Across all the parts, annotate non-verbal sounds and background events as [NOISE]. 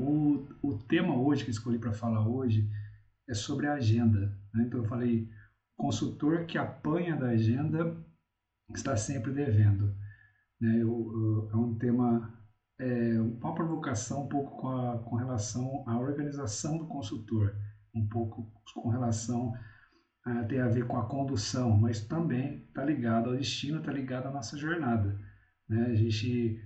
O, o tema hoje que escolhi para falar hoje é sobre a agenda. Né? Então eu falei consultor que apanha da agenda está sempre devendo. Né? Eu, eu, é um tema, é, uma provocação um pouco com, a, com relação à organização do consultor, um pouco com relação a, tem a ver com a condução, mas também está ligado ao destino, está ligado à nossa jornada. Né? A gente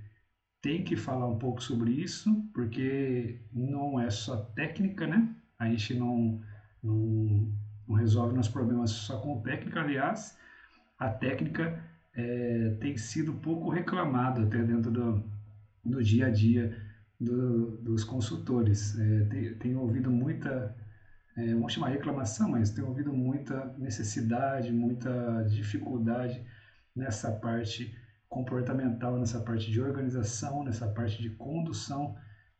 tem que falar um pouco sobre isso, porque não é só técnica, né? A gente não, não, não resolve nossos problemas só com técnica, aliás, a técnica é, tem sido pouco reclamada até dentro do, do dia a dia do, dos consultores. É, tem, tem ouvido muita, é, vamos chamar reclamação, mas tem ouvido muita necessidade, muita dificuldade nessa parte comportamental, nessa parte de organização, nessa parte de condução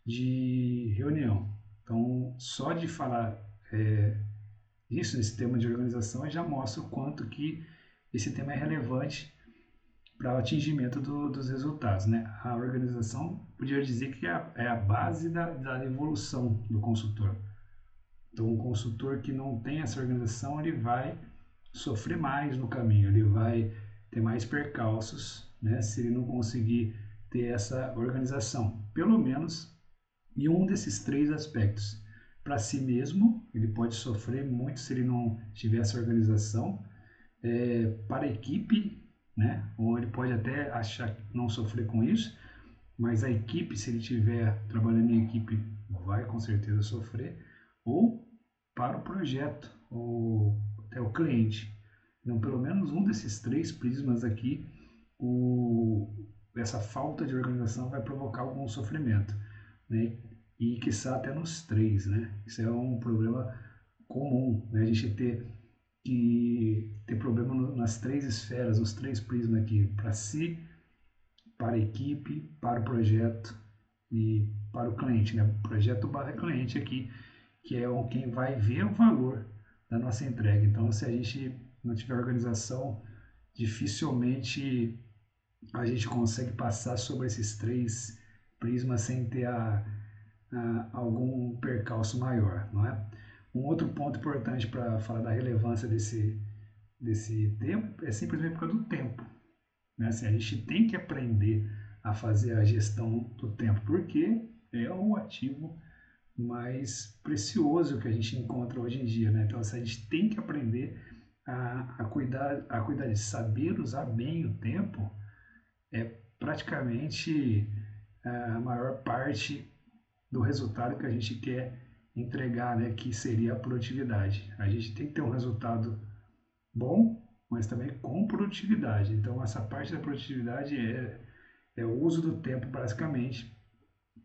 de reunião. Então, só de falar é, isso nesse tema de organização já mostra o quanto que esse tema é relevante para o atingimento do, dos resultados. Né? A organização, podia dizer que é a, é a base da, da evolução do consultor. Então, um consultor que não tem essa organização, ele vai sofrer mais no caminho, ele vai ter mais percalços né, se ele não conseguir ter essa organização, pelo menos em um desses três aspectos. Para si mesmo, ele pode sofrer muito se ele não tiver essa organização. É, para a equipe, né, ou ele pode até achar não sofrer com isso, mas a equipe, se ele estiver trabalhando em equipe, vai com certeza sofrer. Ou para o projeto, ou até o cliente. Então, pelo menos um desses três prismas aqui o, essa falta de organização vai provocar algum sofrimento, né? E quiçá até nos três, né? Isso é um problema comum, né? A gente ter que ter problema no, nas três esferas, os três prismas aqui, para si, para a equipe, para o projeto e para o cliente, né? Projeto barra cliente aqui, que é quem vai ver o valor da nossa entrega. Então, se a gente não tiver organização, dificilmente a gente consegue passar sobre esses três prismas sem ter a, a, algum percalço maior, não é? Um outro ponto importante para falar da relevância desse, desse tempo é simplesmente por causa do tempo. Né? Assim, a gente tem que aprender a fazer a gestão do tempo, porque é o ativo mais precioso que a gente encontra hoje em dia. Né? Então, assim, a gente tem que aprender a, a, cuidar, a cuidar de saber usar bem o tempo é praticamente é, a maior parte do resultado que a gente quer entregar, né, que seria a produtividade. A gente tem que ter um resultado bom, mas também com produtividade. Então, essa parte da produtividade é, é o uso do tempo, basicamente.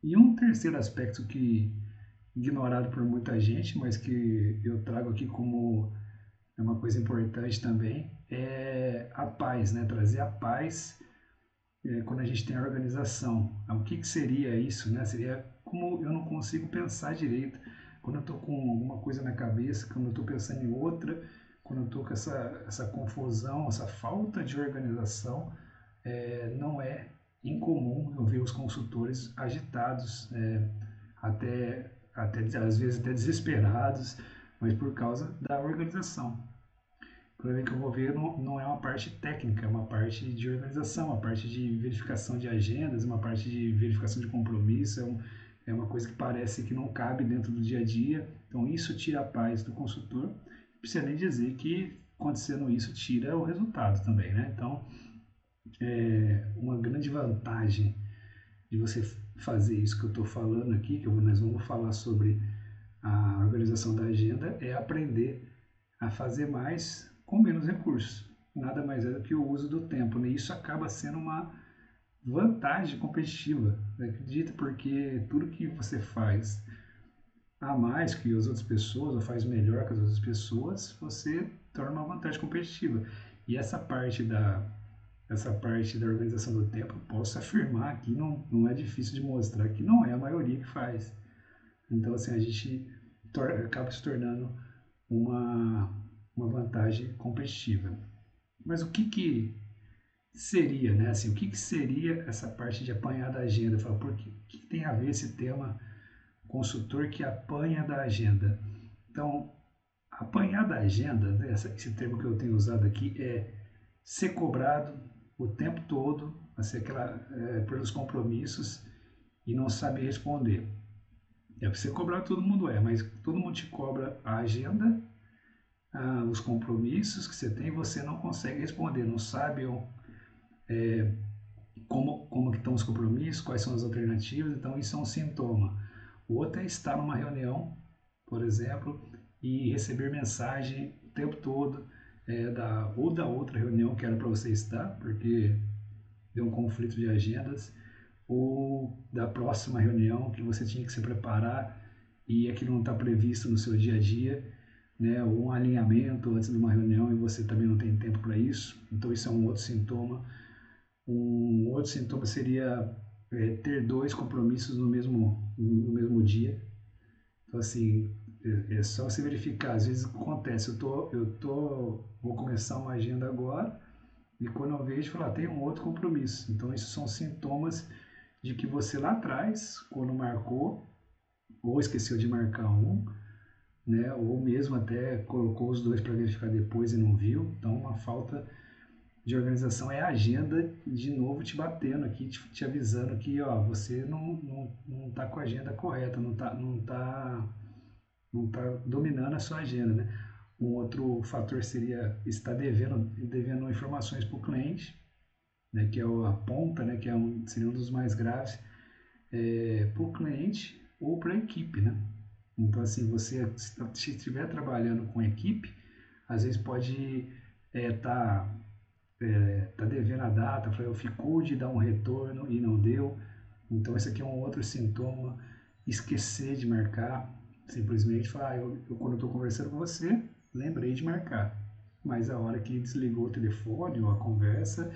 E um terceiro aspecto que ignorado por muita gente, mas que eu trago aqui como é uma coisa importante também, é a paz, né? Trazer a paz é, quando a gente tem a organização. Então, o que, que seria isso? Né? Seria como eu não consigo pensar direito. Quando eu estou com alguma coisa na cabeça, quando eu estou pensando em outra, quando eu estou com essa, essa confusão, essa falta de organização, é, não é incomum eu ver os consultores agitados, é, até, até às vezes até desesperados, mas por causa da organização problema que eu vou ver não, não é uma parte técnica, é uma parte de organização, uma parte de verificação de agendas, uma parte de verificação de compromisso, é, um, é uma coisa que parece que não cabe dentro do dia a dia. Então, isso tira a paz do consultor. Precisa nem dizer que, acontecendo isso, tira o resultado também, né? Então, é uma grande vantagem de você fazer isso que eu estou falando aqui, que nós vamos falar sobre a organização da agenda, é aprender a fazer mais com menos recursos. Nada mais é do que o uso do tempo. Né? Isso acaba sendo uma vantagem competitiva. Né? Acredita? Porque tudo que você faz a mais que as outras pessoas, ou faz melhor que as outras pessoas, você torna uma vantagem competitiva. E essa parte da, essa parte da organização do tempo, posso afirmar que não, não é difícil de mostrar que não é a maioria que faz. Então, assim, a gente acaba se tornando uma, uma vantagem competitiva. Mas o que, que seria, né? Assim, o que, que seria essa parte de apanhar da agenda? Falo, por que, que tem a ver esse tema consultor que apanha da agenda. Então, apanhar da agenda, né, esse termo que eu tenho usado aqui, é ser cobrado o tempo todo, assim, aquela, é, pelos compromissos e não saber responder. É você cobrar, todo mundo é, mas todo mundo te cobra a agenda, ah, os compromissos que você tem, você não consegue responder, não sabe é, como, como estão os compromissos, quais são as alternativas, então isso é um sintoma. O outro é estar numa reunião, por exemplo, e receber mensagem o tempo todo, é, da, ou da outra reunião que era para você estar, porque deu um conflito de agendas, ou da próxima reunião que você tinha que se preparar e aquilo não está previsto no seu dia a dia, né, ou um alinhamento antes de uma reunião e você também não tem tempo para isso, então isso é um outro sintoma. Um outro sintoma seria é, ter dois compromissos no mesmo, no mesmo dia. Então, assim, é, é só você verificar. Às vezes acontece, eu tô, eu tô, vou começar uma agenda agora e quando eu vejo, falar, ah, tem um outro compromisso. Então, isso são sintomas de que você lá atrás, quando marcou, ou esqueceu de marcar um, né, ou mesmo até colocou os dois para verificar depois e não viu. Então, uma falta de organização é a agenda de novo te batendo aqui, te, te avisando que ó, você não, não, não tá com a agenda correta, não tá, não tá, não tá dominando a sua agenda, né? Um outro fator seria estar devendo, devendo informações para o cliente, né, que é a ponta, né, que é um, seria um dos mais graves, é, para o cliente ou para a equipe. Né? Então, assim, você se estiver trabalhando com equipe, às vezes pode estar é, tá, é, tá devendo a data, eu ficou de dar um retorno e não deu. Então, esse aqui é um outro sintoma, esquecer de marcar, simplesmente falar, ah, eu, eu quando estou conversando com você, lembrei de marcar. Mas a hora que desligou o telefone ou a conversa,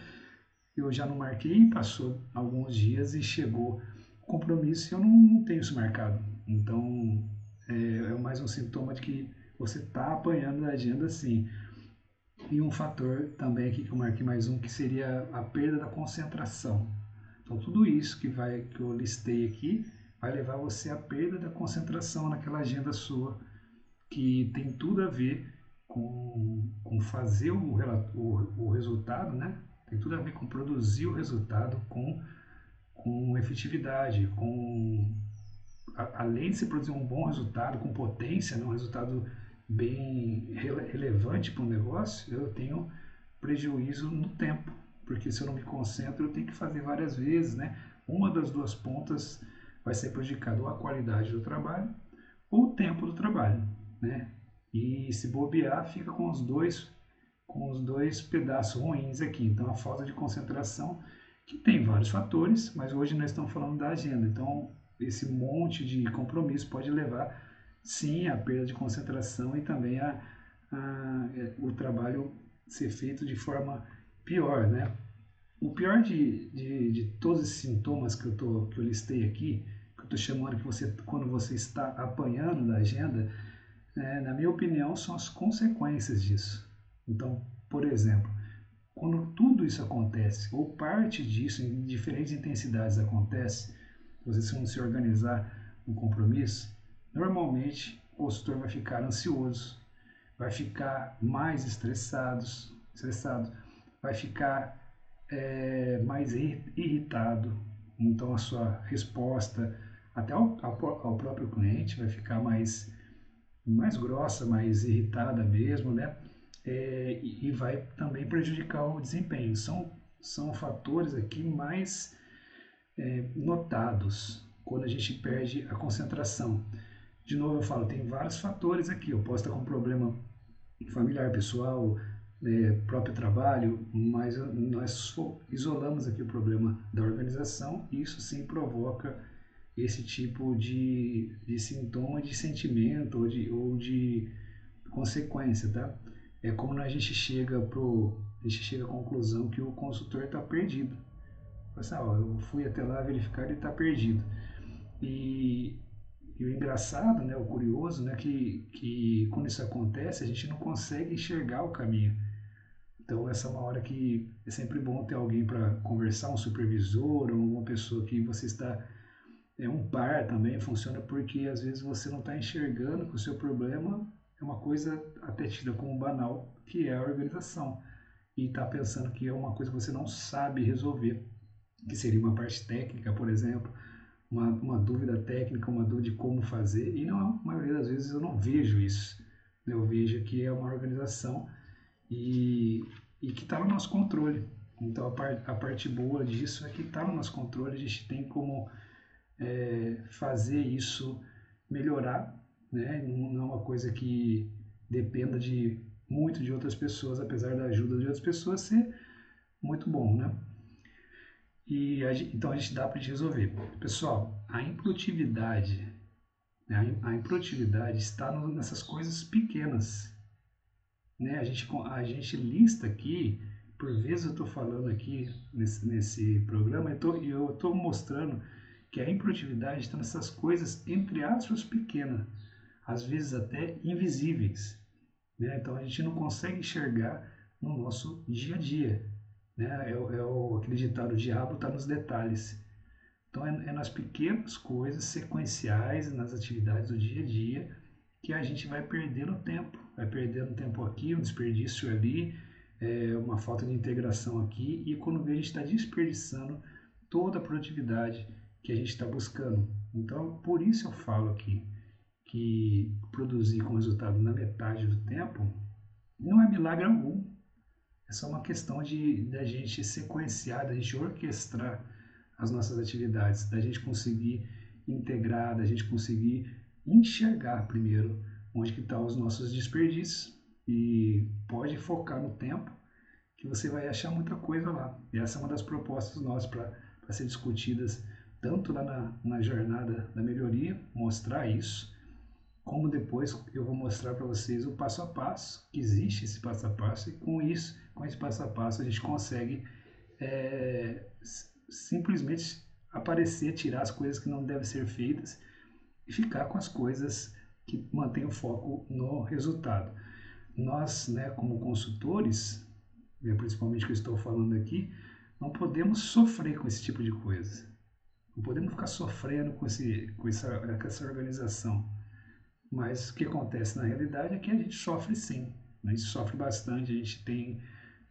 eu já não marquei, passou alguns dias e chegou o compromisso e eu não, não tenho isso marcado. Então, é, é, mais um sintoma de que você está apanhando a agenda sim. E um fator também aqui que eu marquei mais um, que seria a perda da concentração. Então, tudo isso que, vai, que eu listei aqui vai levar você à perda da concentração naquela agenda sua que tem tudo a ver com, com fazer o, o, o resultado, né? Tem tudo a ver com produzir o resultado com, com efetividade, com além de se produzir um bom resultado, com potência, né? um resultado bem rele, relevante para o negócio, eu tenho prejuízo no tempo, porque se eu não me concentro, eu tenho que fazer várias vezes, né? Uma das duas pontas vai ser prejudicada ou a qualidade do trabalho ou o tempo do trabalho né? E se bobear, fica com os dois com os dois pedaços ruins aqui. Então, a falta de concentração, que tem vários fatores, mas hoje nós estamos falando da agenda. Então, esse monte de compromisso pode levar, sim, à perda de concentração e também a, a, o trabalho ser feito de forma pior, né? O pior de, de, de todos esses sintomas que eu, tô, que eu listei aqui, que eu estou chamando que você, quando você está apanhando da agenda, é, na minha opinião, são as consequências disso. Então, por exemplo, quando tudo isso acontece, ou parte disso em diferentes intensidades acontece, você não se organizar no compromisso, normalmente o consultor vai ficar ansioso, vai ficar mais estressado, estressado vai ficar é, mais irritado, então a sua resposta até ao, ao, ao próprio cliente vai ficar mais mais grossa, mais irritada mesmo, né? É, e vai também prejudicar o desempenho. São, são fatores aqui mais é, notados quando a gente perde a concentração. De novo, eu falo, tem vários fatores aqui. Eu posso estar com problema familiar, pessoal, é, próprio trabalho, mas nós isolamos aqui o problema da organização e isso sim provoca esse tipo de, de sintoma de sentimento ou de, ou de consequência, tá? É como a gente chega pro, a gente chega à conclusão que o consultor está perdido. Assim, ó, eu fui até lá verificar ele está perdido. E, e, o engraçado, né, o curioso, né, que, que quando isso acontece a gente não consegue enxergar o caminho. Então essa é uma hora que é sempre bom ter alguém para conversar, um supervisor ou uma pessoa que você está é um par também funciona porque às vezes você não está enxergando que o seu problema é uma coisa até tida como banal, que é a organização. E está pensando que é uma coisa que você não sabe resolver, que seria uma parte técnica, por exemplo, uma, uma dúvida técnica, uma dúvida de como fazer. E não, a maioria das vezes eu não vejo isso. Eu vejo que é uma organização e, e que está no nosso controle. Então a, par, a parte boa disso é que está no nosso controle, a gente tem como é, fazer isso melhorar, né? não é uma coisa que dependa de muito de outras pessoas, apesar da ajuda de outras pessoas ser muito bom, né? E a gente, então a gente dá para resolver. Pessoal, a improdutividade, né? a improdutividade está no, nessas coisas pequenas, né? A gente a gente lista aqui, por vezes eu estou falando aqui nesse, nesse programa e eu estou mostrando que a improdutividade está nessas coisas, entre aspas, pequenas, às vezes até invisíveis. Né? Então a gente não consegue enxergar no nosso dia a dia. Né? É, é o, aquele ditado, o diabo está nos detalhes. Então é, é nas pequenas coisas sequenciais, nas atividades do dia a dia, que a gente vai perdendo tempo. Vai perdendo tempo aqui, um desperdício ali, é, uma falta de integração aqui, e quando vê a gente está desperdiçando toda a produtividade que a gente está buscando. Então, por isso eu falo aqui que produzir com resultado na metade do tempo não é milagre algum. É só uma questão de da gente sequenciar, da gente orquestrar as nossas atividades, da gente conseguir integrar, da gente conseguir enxergar primeiro onde que estão tá os nossos desperdícios e pode focar no tempo que você vai achar muita coisa lá. E essa é uma das propostas nossas para ser discutidas tanto lá na, na jornada da melhoria, mostrar isso, como depois eu vou mostrar para vocês o passo a passo, que existe esse passo a passo, e com isso, com esse passo a passo, a gente consegue é, simplesmente aparecer, tirar as coisas que não devem ser feitas e ficar com as coisas que mantêm o foco no resultado. Nós, né, como consultores, né, principalmente que eu estou falando aqui, não podemos sofrer com esse tipo de coisa. Não podemos ficar sofrendo com, esse, com, essa, com essa organização. Mas o que acontece na realidade é que a gente sofre sim. Né? A gente sofre bastante, a gente tem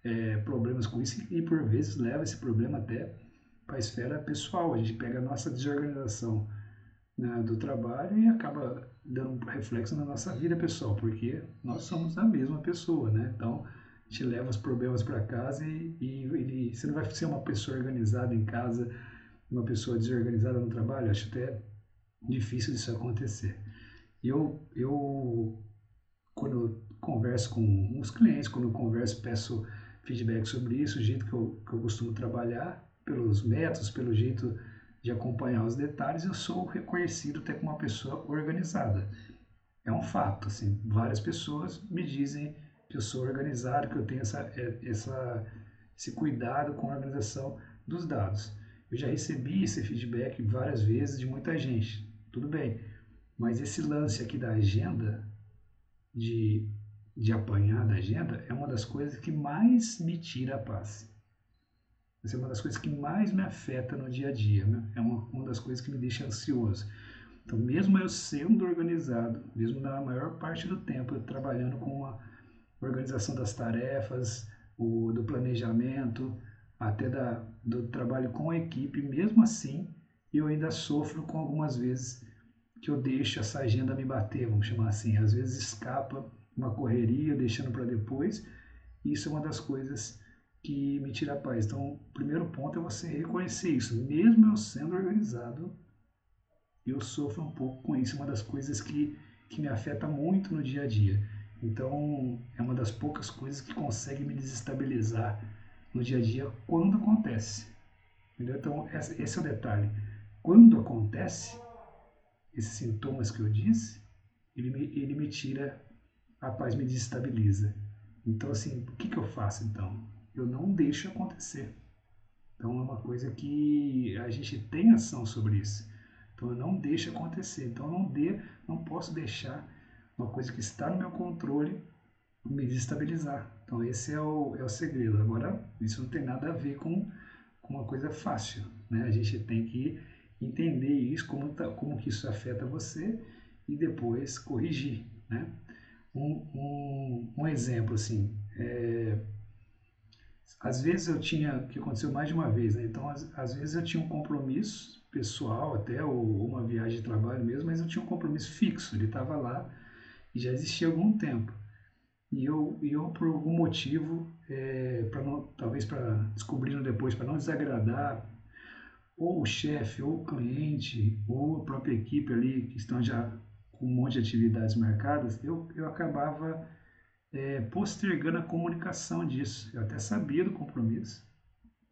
é, problemas com isso e por vezes leva esse problema até para a esfera pessoal. A gente pega a nossa desorganização né, do trabalho e acaba dando um reflexo na nossa vida pessoal, porque nós somos a mesma pessoa, né? Então a gente leva os problemas para casa e, e, e você não vai ser uma pessoa organizada em casa uma pessoa desorganizada no trabalho, acho até difícil disso acontecer. Eu, eu quando eu converso com os clientes, quando eu converso, peço feedback sobre isso, o jeito que eu, que eu costumo trabalhar, pelos métodos, pelo jeito de acompanhar os detalhes, eu sou reconhecido até como uma pessoa organizada. É um fato, assim, várias pessoas me dizem que eu sou organizado, que eu tenho essa, é, essa, esse cuidado com a organização dos dados. Eu já recebi esse feedback várias vezes de muita gente. Tudo bem. Mas esse lance aqui da agenda, de, de apanhar da agenda, é uma das coisas que mais me tira a paz. Essa é uma das coisas que mais me afeta no dia a dia. Né? É uma, uma das coisas que me deixa ansioso. Então, mesmo eu sendo organizado, mesmo na maior parte do tempo, eu trabalhando com a organização das tarefas, o, do planejamento, até da, do trabalho com a equipe, mesmo assim eu ainda sofro com algumas vezes que eu deixo essa agenda me bater, vamos chamar assim. Às vezes escapa uma correria, deixando para depois. Isso é uma das coisas que me tira a paz. Então, o primeiro ponto é você reconhecer isso. Mesmo eu sendo organizado, eu sofro um pouco com isso. É uma das coisas que, que me afeta muito no dia a dia. Então, é uma das poucas coisas que consegue me desestabilizar no dia a dia quando acontece. Entendeu? Então, esse é o detalhe. Quando acontece, esses sintomas que eu disse, ele me, ele me tira a paz, me desestabiliza. Então, assim, o que, que eu faço então? Eu não deixo acontecer. Então, é uma coisa que a gente tem ação sobre isso. Então, eu não deixo acontecer. Então, não, de, não posso deixar uma coisa que está no meu controle me desestabilizar. Então esse é o, é o segredo. Agora, isso não tem nada a ver com, com uma coisa fácil. Né? A gente tem que entender isso, como, tá, como que isso afeta você e depois corrigir, né? Um, um, um exemplo, assim, é, às vezes eu tinha, que aconteceu mais de uma vez, né? Então, às, às vezes eu tinha um compromisso pessoal até, ou uma viagem de trabalho mesmo, mas eu tinha um compromisso fixo, ele estava lá e já existia algum tempo. E eu, eu por algum motivo, é, para talvez para descobrindo depois, para não desagradar ou o chefe, ou o cliente, ou a própria equipe ali que estão já com um monte de atividades marcadas, eu, eu acabava é, postergando a comunicação disso. Eu até sabia do compromisso,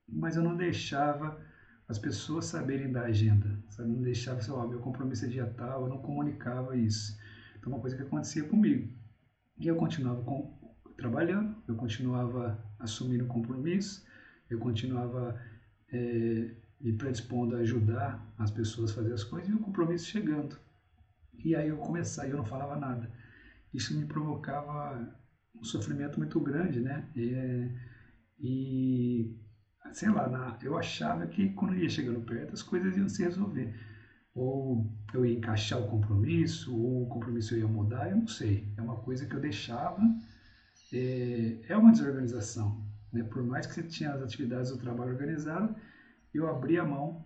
mas eu não deixava as pessoas saberem da agenda. Sabe? Não deixava, assim, ó, meu compromisso é dia tal, eu não comunicava isso. Então, uma coisa que acontecia comigo. E eu continuava com, trabalhando, eu continuava assumindo compromisso, eu continuava é, me predispondo a ajudar as pessoas a fazer as coisas e o compromisso chegando. E aí eu começava, eu não falava nada. Isso me provocava um sofrimento muito grande, né? E, e sei lá, na, eu achava que quando ia chegando perto as coisas iam se resolver. Ou eu ia encaixar o compromisso, ou o compromisso ia mudar, eu não sei. É uma coisa que eu deixava. É, é uma desorganização. Né? Por mais que você tinha as atividades do trabalho organizado, eu abri a mão,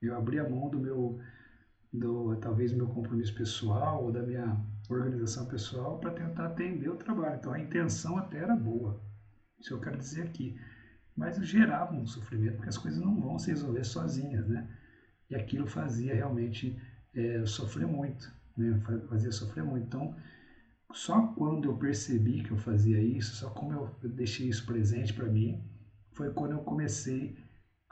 eu abri a mão do meu, do, talvez meu compromisso pessoal ou da minha organização pessoal para tentar atender o trabalho. Então a intenção até era boa, isso eu quero dizer aqui. Mas gerava um sofrimento porque as coisas não vão se resolver sozinhas, né? E aquilo fazia realmente é, sofrer muito, né? Fazia sofrer muito. Então, só quando eu percebi que eu fazia isso, só como eu deixei isso presente para mim, foi quando eu comecei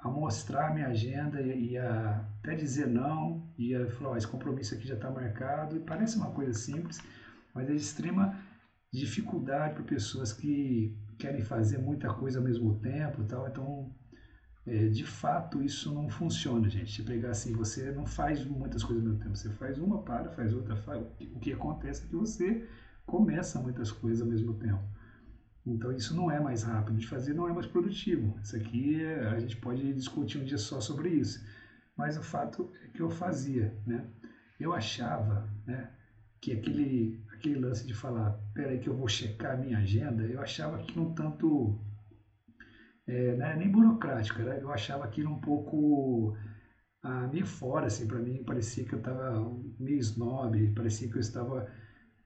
a mostrar minha agenda e, e a até dizer não, e a falar, oh, esse compromisso aqui já está marcado, e parece uma coisa simples, mas é de extrema dificuldade para pessoas que querem fazer muita coisa ao mesmo tempo tal, então é, de fato isso não funciona, gente. Se pegar assim, você não faz muitas coisas ao mesmo tempo, você faz uma, para, faz outra, faz... o que acontece é que você começa muitas coisas ao mesmo tempo. Então isso não é mais rápido de fazer, não é mais produtivo. Isso aqui a gente pode discutir um dia só sobre isso. Mas o fato é que eu fazia, né? Eu achava, né, que aquele aquele lance de falar, peraí que eu vou checar a minha agenda, eu achava aquilo um tanto é, né, nem burocrático, né? eu achava aquilo um pouco ah, meio fora, assim, para mim parecia que eu estava meio snob, parecia que eu estava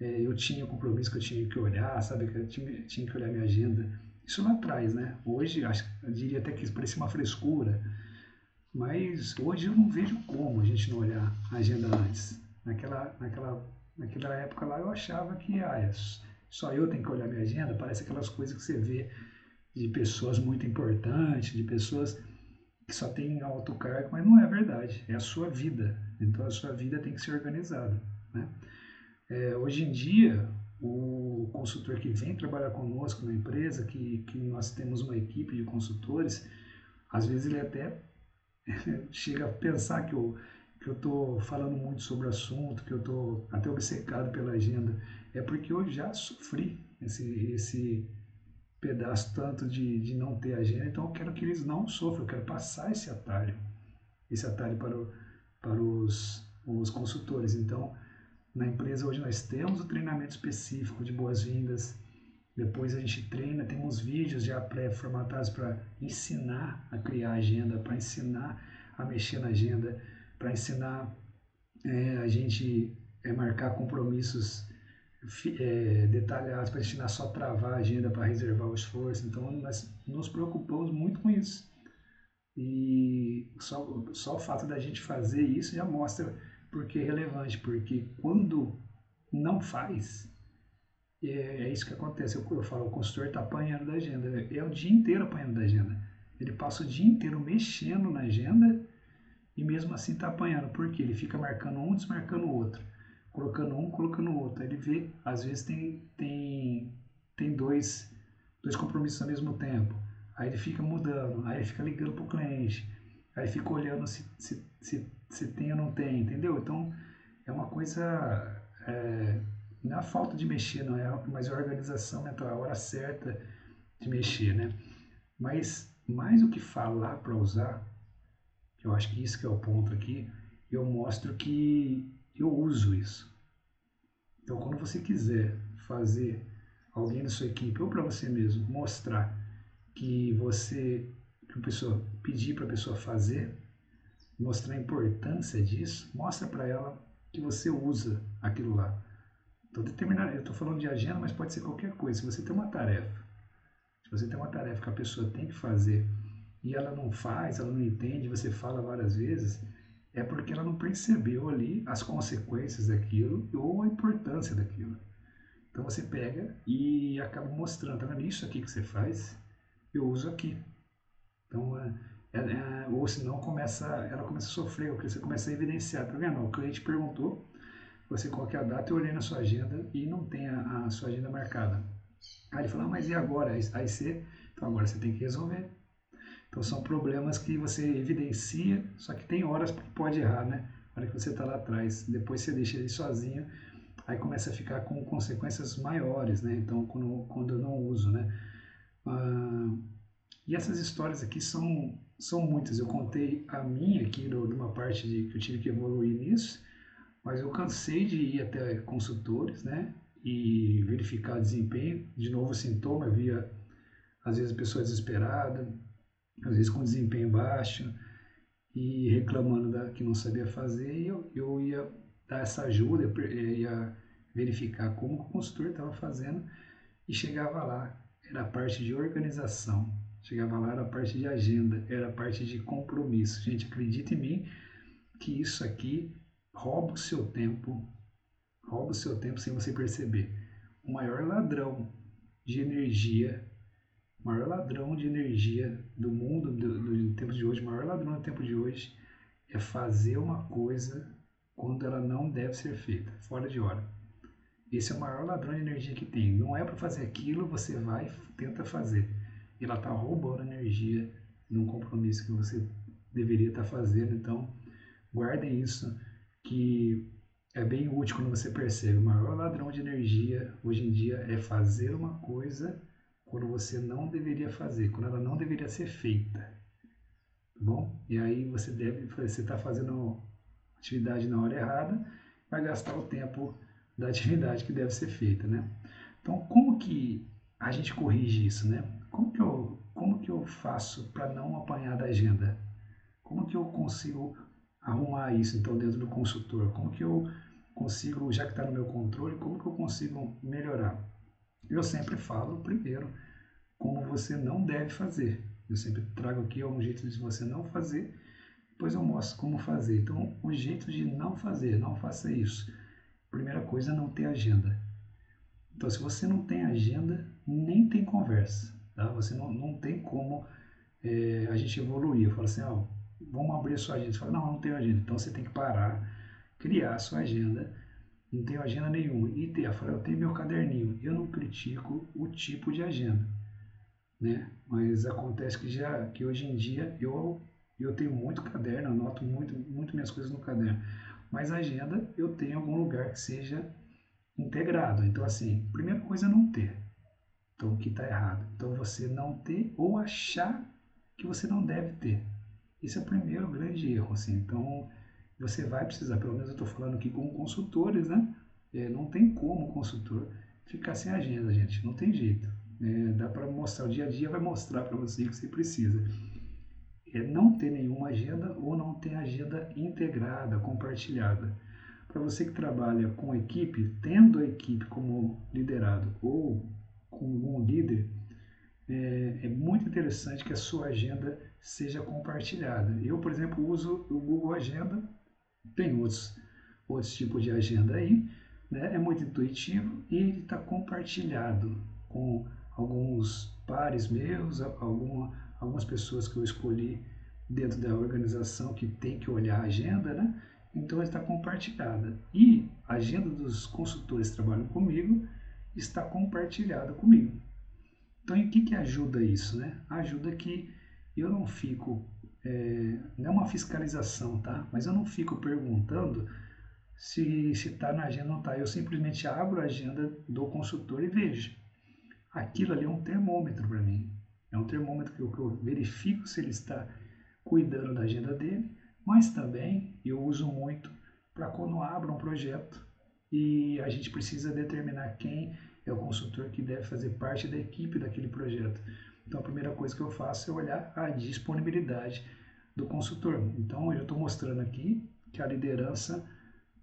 é, eu tinha compromisso que eu tinha que olhar, sabe? Que eu tinha, tinha que olhar minha agenda. Isso lá atrás, né? Hoje, acho, eu diria até que parecia uma frescura, mas hoje eu não vejo como a gente não olhar a agenda antes. Naquela, naquela, naquela época lá eu achava que ah, é só eu tenho que olhar minha agenda, parece aquelas coisas que você vê de pessoas muito importantes, de pessoas que só têm alto cargo, mas não é verdade, é a sua vida. Então a sua vida tem que ser organizada, né? É, hoje em dia, o consultor que vem trabalhar conosco na empresa, que, que nós temos uma equipe de consultores, às vezes ele até [LAUGHS] chega a pensar que eu que eu estou falando muito sobre o assunto, que eu estou até obcecado pela agenda, é porque eu já sofri esse, esse pedaço tanto de, de não ter agenda, então eu quero que eles não sofram, eu quero passar esse atalho, esse atalho para, o, para os, os consultores. Então, na empresa hoje nós temos o treinamento específico de boas-vindas. Depois a gente treina, temos vídeos já pré-formatados para ensinar a criar agenda, para ensinar a mexer na agenda, para ensinar é, a gente é, marcar compromissos é, detalhados, para ensinar só travar a agenda para reservar o esforço. Então nós nos preocupamos muito com isso. E só, só o fato da gente fazer isso já mostra porque é relevante, porque quando não faz, é, é isso que acontece. Eu, eu falo, o consultor está apanhando da agenda, é o dia inteiro apanhando da agenda. Ele passa o dia inteiro mexendo na agenda e mesmo assim está apanhando, porque ele fica marcando um, desmarcando o outro, colocando um, colocando o outro. Aí ele vê, às vezes tem, tem, tem dois, dois compromissos ao mesmo tempo. Aí ele fica mudando, aí ele fica ligando para o cliente, aí fica olhando se, se, se se tem ou não tem, entendeu? Então é uma coisa. É, não é a falta de mexer, não é, mas a organização mental, a hora certa de mexer, né? Mas mais do que falar para usar, eu acho que isso que é o ponto aqui, eu mostro que eu uso isso. Então, quando você quiser fazer alguém da sua equipe ou para você mesmo mostrar que você, que a pessoa pedir para a pessoa fazer, mostrar a importância disso, mostra para ela que você usa aquilo lá. Então, determinar, eu estou falando de agenda, mas pode ser qualquer coisa. Se você tem uma tarefa, se você tem uma tarefa que a pessoa tem que fazer e ela não faz, ela não entende, você fala várias vezes, é porque ela não percebeu ali as consequências daquilo ou a importância daquilo. Então você pega e acaba mostrando, tá vendo isso aqui que você faz? Eu uso aqui. Então, é, é, é, ou senão começa, ela começa a sofrer, porque você começa a evidenciar, tá vendo? O cliente perguntou, você coloca a data, eu olhei na sua agenda e não tem a, a sua agenda marcada. Aí ele fala, ah, mas e agora? Aí você, então agora você tem que resolver. Então são problemas que você evidencia, só que tem horas que pode errar, né? A hora que você está lá atrás, depois você deixa ele sozinho, aí começa a ficar com consequências maiores, né? Então quando, quando eu não uso, né? Ah, e essas histórias aqui são, são muitas. Eu contei a minha aqui de uma parte de, que eu tive que evoluir nisso, mas eu cansei de ir até consultores, né? E verificar desempenho. De novo, sintoma, via às vezes pessoa desesperada, às vezes com desempenho baixo e reclamando da, que não sabia fazer, e eu, eu ia dar essa ajuda, eu ia verificar como o consultor estava fazendo e chegava lá, era a parte de organização, chegava lá, era a parte de agenda, era a parte de compromisso. Gente, acredita em mim que isso aqui rouba o seu tempo, rouba o seu tempo sem você perceber. O maior ladrão de energia o maior ladrão de energia do mundo do, do tempo de hoje, o maior ladrão do tempo de hoje é fazer uma coisa quando ela não deve ser feita, fora de hora. Esse é o maior ladrão de energia que tem. Não é para fazer aquilo, você vai tenta fazer. Ela está roubando energia num compromisso que você deveria estar tá fazendo. Então, guardem isso, que é bem útil quando você percebe. O maior ladrão de energia hoje em dia é fazer uma coisa quando você não deveria fazer, quando ela não deveria ser feita. Tá bom? E aí você deve, você está fazendo atividade na hora errada, vai gastar o tempo da atividade que deve ser feita, né? Então, como que a gente corrige isso, né? Como que eu, como que eu faço para não apanhar da agenda? Como que eu consigo arrumar isso, então, dentro do consultor? Como que eu consigo, já que está no meu controle, como que eu consigo melhorar? Eu sempre falo primeiro como você não deve fazer. Eu sempre trago aqui um jeito de você não fazer, depois eu mostro como fazer. Então, o jeito de não fazer, não faça isso. Primeira coisa, não ter agenda. Então, se você não tem agenda, nem tem conversa. Tá? Você não, não tem como é, a gente evoluir. Eu falo assim, ó, vamos abrir a sua agenda. Você fala, não, não tenho agenda. Então, você tem que parar, criar a sua agenda não tenho agenda nenhuma. E tem, eu tenho meu caderninho. Eu não critico o tipo de agenda, né? Mas acontece que já que hoje em dia eu eu tenho muito caderno, anoto muito muito minhas coisas no caderno. Mas a agenda eu tenho em algum lugar que seja integrado. Então assim, primeira coisa é não ter. Então o que está errado? Então você não ter ou achar que você não deve ter. Esse é o primeiro grande erro, assim. Então você vai precisar, pelo menos eu estou falando aqui com consultores, né? É, não tem como o consultor ficar sem agenda, gente, não tem jeito. É, dá para mostrar, o dia a dia vai mostrar para você que você precisa. É não ter nenhuma agenda ou não ter agenda integrada, compartilhada. Para você que trabalha com equipe, tendo a equipe como liderado ou com um líder, é, é, muito interessante que a sua agenda seja compartilhada. Eu, por exemplo, uso o Google Agenda tem outros, outros tipos de agenda aí, né? é muito intuitivo e ele está compartilhado com alguns pares meus, alguma, algumas pessoas que eu escolhi dentro da organização que tem que olhar a agenda, né? Então está compartilhada. E a agenda dos consultores que trabalham comigo está compartilhada comigo. Então, o que, que ajuda isso? Né? Ajuda que eu não fico é, não é uma fiscalização, tá? Mas eu não fico perguntando se está na agenda ou não está. Eu simplesmente abro a agenda do consultor e vejo. Aquilo ali é um termômetro para mim. É um termômetro que eu, que eu verifico se ele está cuidando da agenda dele mas também eu uso muito para quando abro um projeto e a gente precisa determinar quem é o consultor que deve fazer parte da equipe daquele projeto. Então a primeira coisa que eu faço é olhar a disponibilidade do consultor. Então eu estou mostrando aqui que a liderança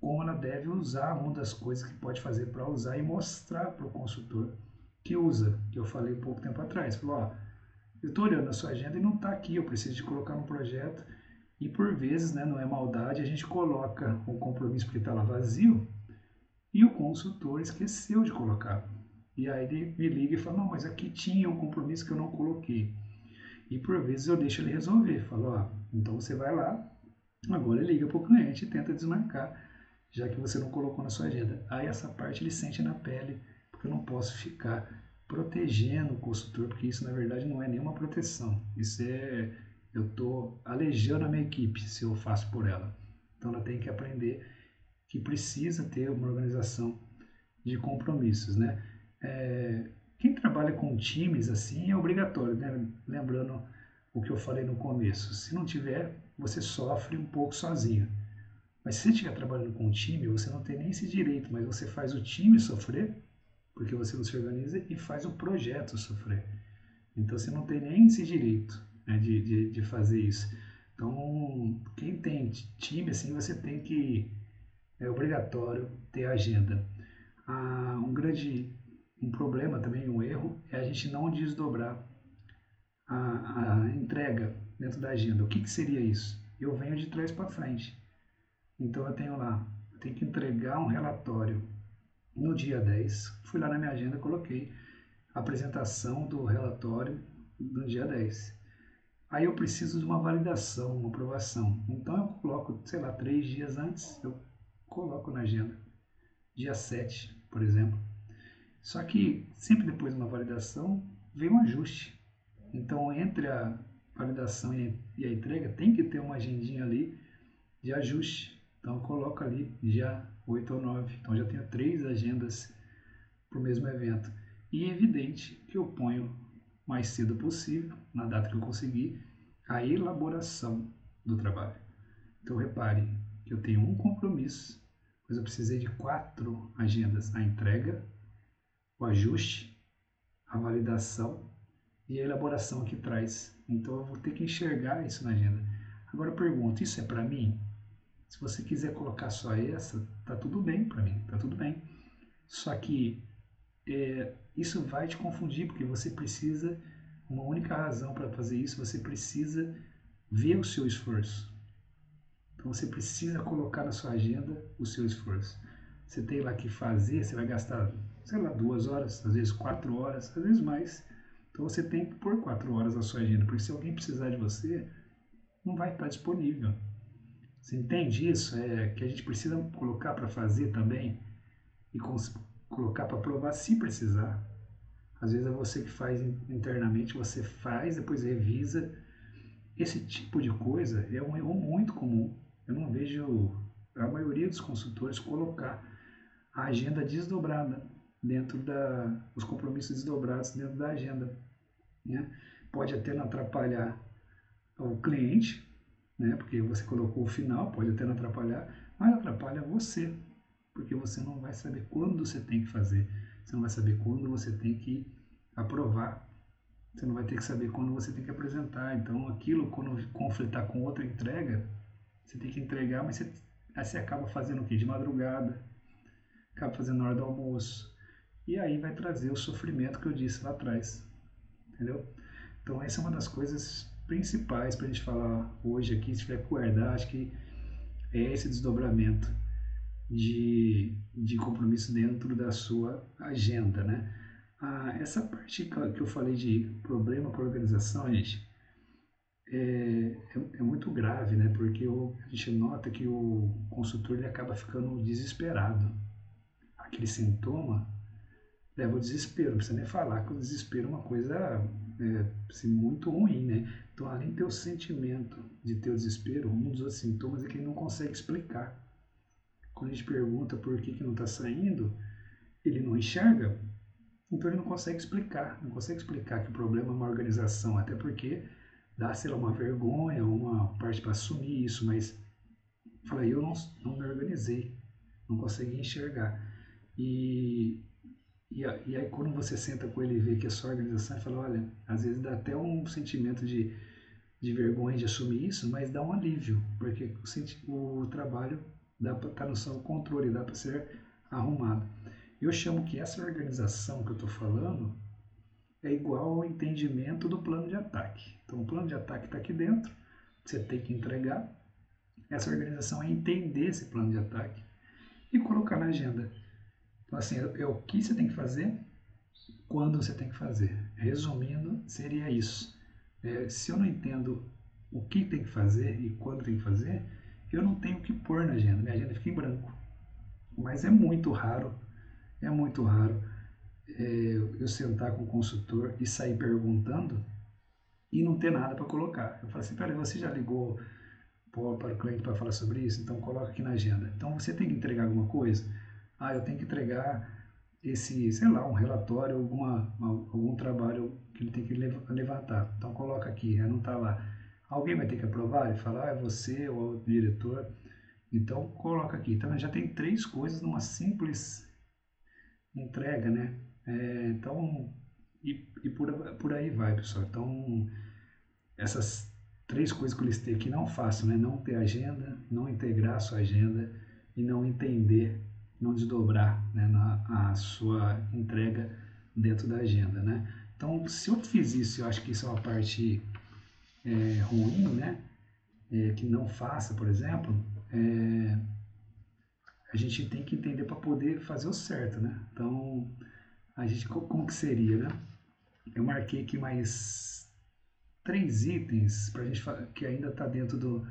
como ela deve usar uma das coisas que pode fazer para usar e mostrar para o consultor que usa, que eu falei pouco tempo atrás. Falou, ó, eu estou olhando a sua agenda e não está aqui, eu preciso de colocar no projeto. E por vezes, né, não é maldade, a gente coloca um compromisso porque está lá vazio e o consultor esqueceu de colocar. E aí ele me liga e fala, não, mas aqui tinha um compromisso que eu não coloquei. E por vezes eu deixo ele resolver. Falo, ó, então você vai lá, agora liga para o cliente e tenta desmarcar, já que você não colocou na sua agenda. Aí essa parte ele sente na pele, porque eu não posso ficar protegendo o consultor, porque isso na verdade não é nenhuma proteção. Isso é eu estou alejando a minha equipe se eu faço por ela. Então ela tem que aprender que precisa ter uma organização de compromissos, né? É, quem trabalha com times assim é obrigatório, né? Lembrando o que eu falei no começo. Se não tiver, você sofre um pouco sozinho. Mas se você estiver trabalhando com um time, você não tem nem esse direito, mas você faz o time sofrer porque você não se organiza e faz o projeto sofrer. Então você não tem nem esse direito né, de, de, de, fazer isso. Então, quem tem time assim, você tem que. É obrigatório ter agenda. Ah, um grande um problema também, um erro, é a gente não desdobrar a, a entrega dentro da agenda. O que, que seria isso? Eu venho de trás para frente. Então eu tenho lá, eu tenho que entregar um relatório no dia 10, fui lá na minha agenda, coloquei a apresentação do relatório no dia 10. Aí eu preciso de uma validação, uma aprovação. Então eu coloco, sei lá, três dias antes, eu coloco na agenda. Dia 7, por exemplo. Só que sempre depois de uma validação vem um ajuste. Então entre a validação e a entrega tem que ter uma agendinha ali de ajuste. Então coloco ali dia 8 ou 9. Então já tenho três agendas para o mesmo evento. E é evidente que eu ponho mais cedo possível, na data que eu conseguir, a elaboração do trabalho. Então repare que eu tenho um compromisso, mas eu precisei de quatro agendas: a entrega, o ajuste, a validação e a elaboração que traz. Então eu vou ter que enxergar isso na agenda. Agora eu pergunto: isso é para mim? Se você quiser colocar só essa, tá tudo bem para mim, tá tudo bem. Só que é, isso vai te confundir porque você precisa uma única razão para fazer isso, você precisa ver o seu esforço. Então você precisa colocar na sua agenda o seu esforço. Você tem lá que fazer, você vai gastar, sei lá, duas horas, às vezes quatro horas, às vezes mais. Então você tem que pôr quatro horas na sua agenda, porque se alguém precisar de você, não vai estar disponível. Você entende isso? É que a gente precisa colocar para fazer também e colocar para provar se precisar. Às vezes é você que faz internamente, você faz, depois revisa. Esse tipo de coisa é um erro muito comum. Eu não vejo a maioria dos consultores colocar a agenda desdobrada dentro da os compromissos desdobrados dentro da agenda, né? Pode até não atrapalhar o cliente, né? Porque você colocou o final, pode até não atrapalhar, mas atrapalha você, porque você não vai saber quando você tem que fazer, você não vai saber quando você tem que aprovar, você não vai ter que saber quando você tem que apresentar. Então, aquilo, quando conflitar com outra entrega, você tem que entregar, mas você, aí você acaba fazendo o quê? De madrugada, acaba fazendo na hora do almoço. E aí vai trazer o sofrimento que eu disse lá atrás, entendeu? Então, essa é uma das coisas principais para a gente falar hoje aqui, se tiver guardar, acho que é esse desdobramento de, de compromisso dentro da sua agenda, né? Ah, essa parte que eu falei de problema com a organização, gente, é, é, é, muito grave, né? Porque o, a gente nota que o consultor ele acaba ficando desesperado. Aquele sintoma leva ao desespero, não precisa nem falar que o desespero é uma coisa é, assim, muito ruim, né? Então, além de ter o sentimento de ter o desespero, um dos outros sintomas é que ele não consegue explicar. Quando a gente pergunta por que, que não está saindo, ele não enxerga, então ele não consegue explicar, não consegue explicar que o problema é uma organização, até porque dá, sei lá, uma vergonha, uma parte para assumir isso, mas falei, eu não, não me organizei, não consegui enxergar. E, e, e, aí quando você senta com ele e vê que é só organização, ele fala, olha, às vezes dá até um sentimento de, de vergonha de assumir isso, mas dá um alívio, porque o, o trabalho dá para estar tá no seu controle, dá para ser arrumado. Eu chamo que essa organização que eu estou falando é igual ao entendimento do plano de ataque. Então, o plano de ataque está aqui dentro, você tem que entregar. Essa organização é entender esse plano de ataque e colocar na agenda. Então, assim, é, é o que você tem que fazer, quando você tem que fazer. Resumindo, seria isso. É, se eu não entendo o que tem que fazer e quando tem que fazer, eu não tenho o que pôr na agenda. Minha agenda fica em branco. Mas é muito raro, é muito raro é, eu sentar com o consultor e sair perguntando e não ter nada para colocar. Eu falo assim, peraí, você já ligou para o cliente para falar sobre isso? Então coloca aqui na agenda. Então você tem que entregar alguma coisa? Ah, eu tenho que entregar esse, sei lá, um relatório, alguma, algum trabalho que ele tem que levantar. Então coloca aqui, não está lá. Alguém vai ter que aprovar e falar, ah, é você ou o diretor. Então coloca aqui. Então já tem três coisas numa simples entrega, né? É, então, e, e por, por aí vai, pessoal. Então, essas três coisas que eu listei aqui não faço, né? Não ter agenda, não integrar a sua agenda e não entender, não desdobrar né, na, a sua entrega dentro da agenda, né? Então, se eu fiz isso, eu acho que isso é uma parte é, ruim, né? É, que não faça, por exemplo, é, a gente tem que entender para poder fazer o certo, né? Então, a gente como que seria, né? Eu marquei aqui mais três itens para a gente que ainda está dentro do,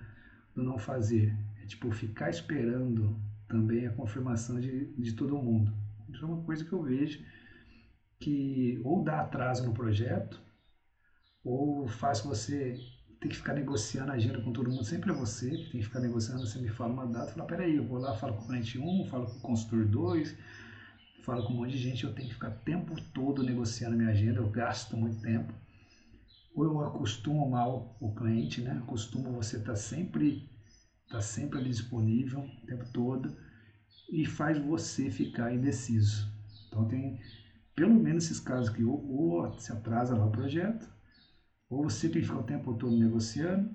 do não fazer. É tipo ficar esperando também a confirmação de, de todo mundo. Isso é uma coisa que eu vejo que ou dá atraso no projeto ou faz você ter que ficar negociando a agenda com todo mundo. Sempre é você que tem que ficar negociando. Você me fala uma data, fala, peraí, eu vou lá, falo com o cliente 1, falo com o consultor 2, falo com um monte de gente, eu tenho que ficar o tempo todo negociando minha agenda, eu gasto muito tempo. Ou eu acostumo mal o cliente, né? Acostumo você estar tá sempre, tá sempre ali disponível o tempo todo e faz você ficar indeciso. Então tem pelo menos esses casos que ou, ou se atrasa lá o projeto, ou você tem que ficar o tempo todo negociando,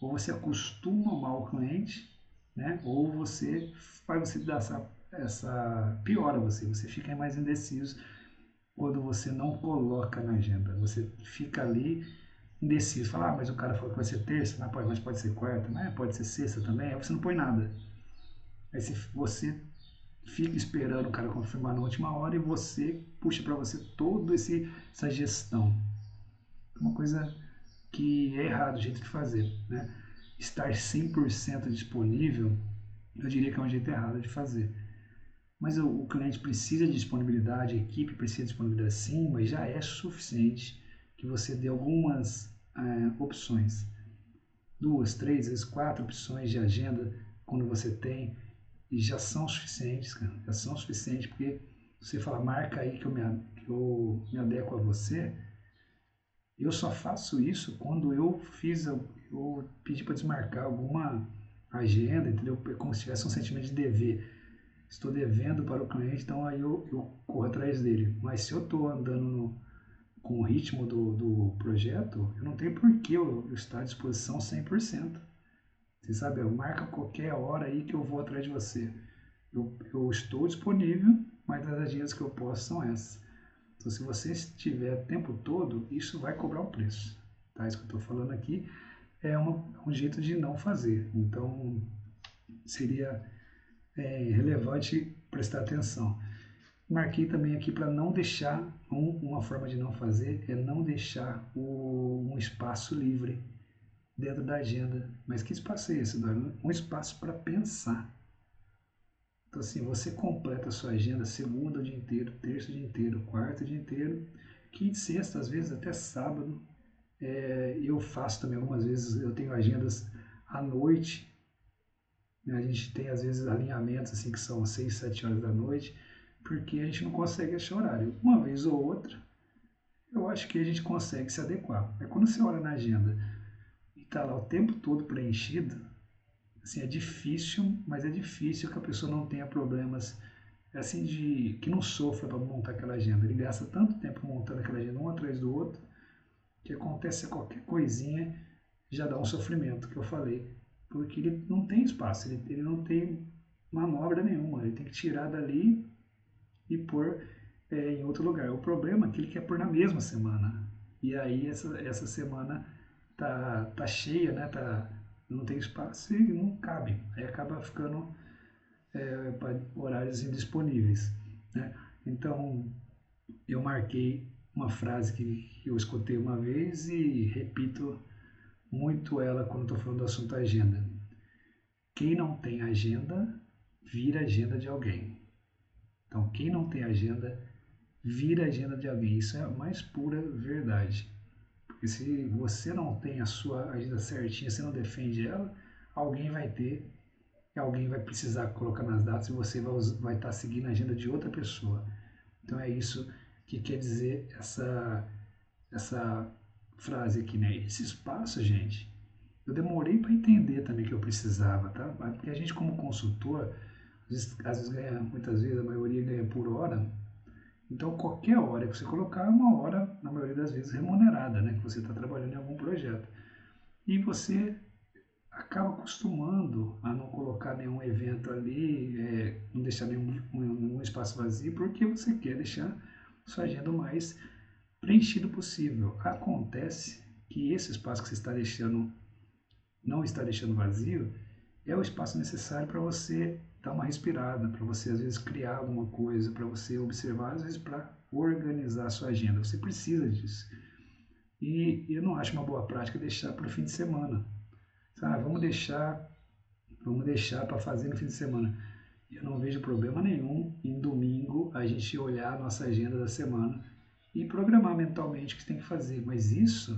ou você acostuma mal o cliente, né? Ou você faz você dar essa essa piora você, você fica mais indeciso quando você não coloca na agenda. Você fica ali indeciso, fala, ah, mas o cara falou que vai ser terça, não, pode, mas pode ser quarta, né? pode ser sexta também, aí você não põe nada. Aí você fica esperando o cara confirmar na última hora e você puxa para você toda essa gestão. Uma coisa que é errado o jeito de fazer, né? Estar 100% disponível, eu diria que é um jeito errado de fazer. Mas o, cliente precisa de disponibilidade, a equipe precisa de disponibilidade sim, mas já é suficiente que você dê algumas é, opções. Duas, três, vezes quatro opções de agenda quando você tem e já são suficientes, cara. Já são suficientes porque você fala, marca aí que eu me, que eu me adequo a você. Eu só faço isso quando eu fiz, eu, eu pedi para desmarcar alguma agenda, entendeu? Como se tivesse um sentimento de dever estou devendo para o cliente, então aí eu, eu corro atrás dele. Mas se eu estou andando no, com o ritmo do, do projeto, eu não tenho por que eu, eu estar à disposição 100%. Você sabe, eu marca qualquer hora aí que eu vou atrás de você. Eu, eu estou disponível, mas as dias que eu posso são essas. Então, se você estiver o tempo todo, isso vai cobrar um preço. Tá? Isso que eu estou falando aqui é uma, um jeito de não fazer. Então, seria é, relevante prestar atenção. Marquei também aqui para não deixar, um, uma forma de não fazer é não deixar o, um espaço livre dentro da agenda. Mas que espaço é esse, Dória? Um espaço para pensar. Então, assim, você completa a sua agenda segunda o dia inteiro, terça o dia inteiro, quarta o dia inteiro, quinta e sexta, às vezes até sábado. É, eu faço também algumas vezes, eu tenho agendas à noite? A gente tem às vezes alinhamentos assim que são 6, 7 horas da noite, porque a gente não consegue achar horário. Uma vez ou outra, eu acho que a gente consegue se adequar. É quando você olha na agenda, está lá o tempo todo preenchido, assim, é difícil, mas é difícil que a pessoa não tenha problemas assim de que não sofra para montar aquela agenda. Ele gasta tanto tempo montando aquela agenda um atrás do outro que acontece qualquer coisinha já dá um sofrimento que eu falei, porque ele não tem espaço, ele, ele não tem manobra nenhuma, ele tem que tirar dali e pôr é, em outro lugar. O problema é que ele quer pôr na mesma semana. E aí essa, essa semana tá, tá cheia, né? Tá, não tem espaço e não cabe. Aí acaba ficando é, horários indisponíveis. Né? Então eu marquei uma frase que eu escutei uma vez e repito muito ela quando estou falando do assunto agenda. Quem não tem agenda, vira agenda de alguém. Então, quem não tem agenda, vira agenda de alguém. Isso é a mais pura verdade. Porque se você não tem a sua agenda certinha, você não defende ela, alguém vai ter, alguém vai precisar colocar nas datas e você vai, vai estar seguindo a agenda de outra pessoa. Então, é isso que quer dizer essa, essa frase aqui, né? Esse espaço, gente, eu demorei para entender também que eu precisava, tá? Porque a gente como consultor, às vezes, ganha, muitas vezes a maioria ganha por hora, então qualquer hora que você colocar é uma hora, na maioria das vezes, remunerada, né? Que você está trabalhando em algum projeto. E você acaba acostumando a não colocar nenhum evento ali, é, não deixar nenhum, nenhum espaço vazio, porque você quer deixar sua agenda mais preenchido possível. Acontece que esse espaço que você está deixando, não está deixando vazio, é o espaço necessário para você dar uma respirada, para você às vezes criar alguma coisa, para você observar, às vezes para organizar a sua agenda. Você precisa disso. E eu não acho uma boa prática deixar para o fim de semana. Sabe, vamos deixar, vamos deixar para fazer no fim de semana. Eu não vejo problema nenhum em domingo a gente olhar a nossa agenda da semana e programar mentalmente o que tem que fazer. Mas isso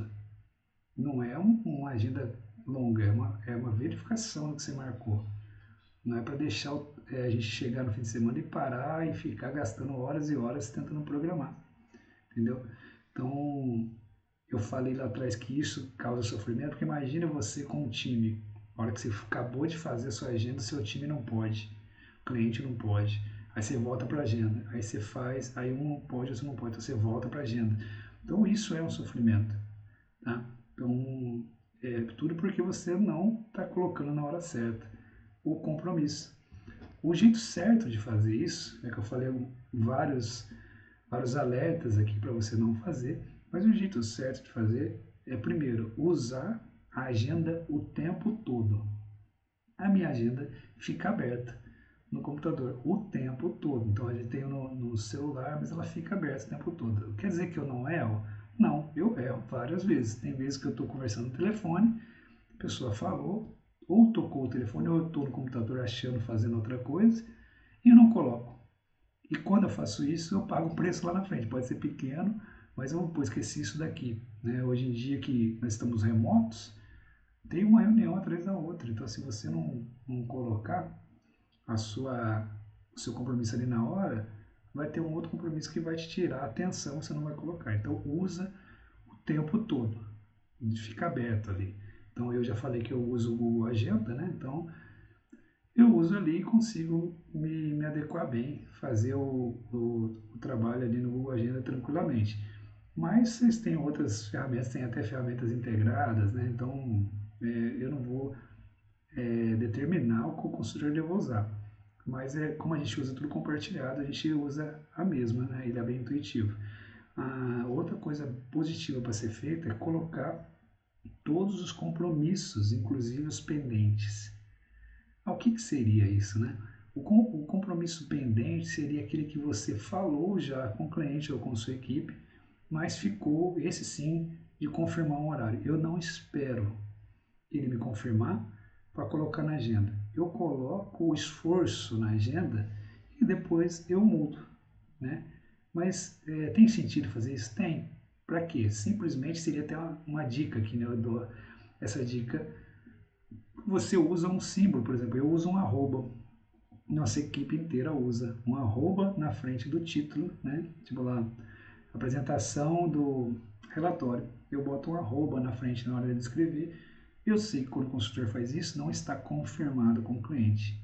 não é um, uma agenda longa, é uma, é uma verificação do que você marcou. Não é para deixar é, a gente chegar no fim de semana e parar e ficar gastando horas e horas tentando programar. Entendeu? Então, eu falei lá atrás que isso causa sofrimento, porque imagina você com um time. A hora que você acabou de fazer a sua agenda, seu time não pode, o cliente não pode Aí você volta para a agenda. Aí você faz, aí um pode, outro não pode. Então você volta para a agenda. Então isso é um sofrimento. Tá? Então, é tudo porque você não está colocando na hora certa o compromisso. O jeito certo de fazer isso, é que eu falei vários, vários alertas aqui para você não fazer, mas o jeito certo de fazer é, primeiro, usar a agenda o tempo todo. A minha agenda fica aberta no computador o tempo todo. Então a gente tem no, no celular, mas ela fica aberta o tempo todo. Quer dizer que eu não erro? Não, eu erro várias vezes. Tem vezes que eu estou conversando no telefone, a pessoa falou, ou tocou o telefone, ou eu estou no computador achando, fazendo outra coisa, e eu não coloco. E quando eu faço isso, eu pago o preço lá na frente. Pode ser pequeno, mas eu vou esqueci isso daqui. Né? Hoje em dia que nós estamos remotos, tem uma reunião atrás da outra. Então, se você não, não colocar, a sua, o seu compromisso ali na hora, vai ter um outro compromisso que vai te tirar a atenção, você não vai colocar. Então usa o tempo todo, fica aberto ali. Então eu já falei que eu uso o Google Agenda, né? Então eu uso ali e consigo me, me adequar bem, fazer o, o, o, trabalho ali no Google Agenda tranquilamente. Mas vocês têm outras ferramentas, tem até ferramentas integradas, né? Então é, eu não vou é, determinar o o consultor deve usar. Mas é, como a gente usa tudo compartilhado, a gente usa a mesma, né? ele é bem intuitivo. A outra coisa positiva para ser feita é colocar todos os compromissos, inclusive os pendentes. O que, que seria isso? Né? O, o compromisso pendente seria aquele que você falou já com o cliente ou com sua equipe, mas ficou, esse sim, de confirmar um horário. Eu não espero ele me confirmar para colocar na agenda. Eu coloco o esforço na agenda e depois eu mudo, né? Mas é, tem sentido fazer isso? Tem. Para quê? Simplesmente seria até uma, uma dica aqui, né? Eu dou essa dica. Você usa um símbolo, por exemplo, eu uso um arroba. Nossa equipe inteira usa um arroba na frente do título, né? Tipo lá, apresentação do relatório. Eu boto um arroba na frente na hora de escrever Eu sei que quando o consultor faz isso, não está confirmado com o cliente.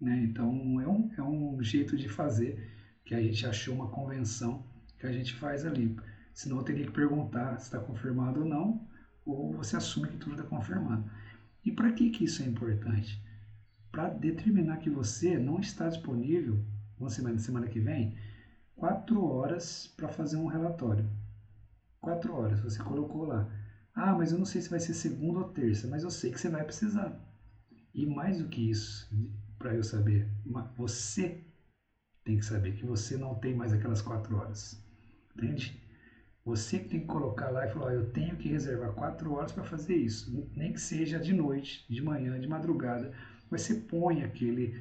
Né? Então, é um, é um jeito de fazer que a gente achou uma convenção que a gente faz ali. Senão eu teria que perguntar se está confirmado ou não, ou você assume que tudo está confirmado. E para que, que isso é importante? Para determinar que você não está disponível, uma semana, semana que vem, quatro horas para fazer um relatório. Quatro horas, você colocou lá. Ah, mas eu não sei se vai ser segunda ou terça, mas eu sei que você vai precisar. E mais do que isso, para eu saber, você tem que saber que você não tem mais aquelas quatro horas. Entende? Você que tem que colocar lá e falar, eu tenho que reservar quatro horas para fazer isso. Nem que seja de noite, de manhã, de madrugada. Mas você põe aquele,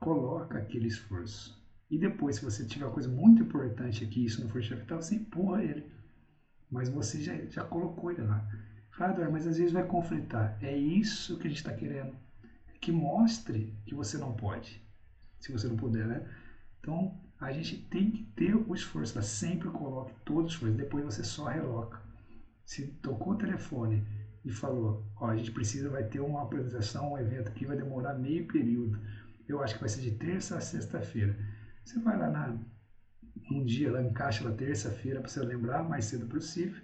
coloca aquele esforço. E depois, se você tiver uma coisa muito importante aqui, isso não for te você empurra ele. Mas você já, já colocou ele lá. Fala, mas às vezes vai conflitar. É isso que a gente está querendo. Que mostre que você não pode. Se você não puder, né? Então, a gente tem que ter o esforço. Tá? Sempre coloque todo o esforço. Depois você só reloca. Se tocou o telefone e falou, ó, a gente precisa, vai ter uma apresentação, um evento que vai demorar meio período. Eu acho que vai ser de terça a sexta-feira. Você vai lá na, um dia, lá encaixa lá terça-feira para você lembrar mais cedo possível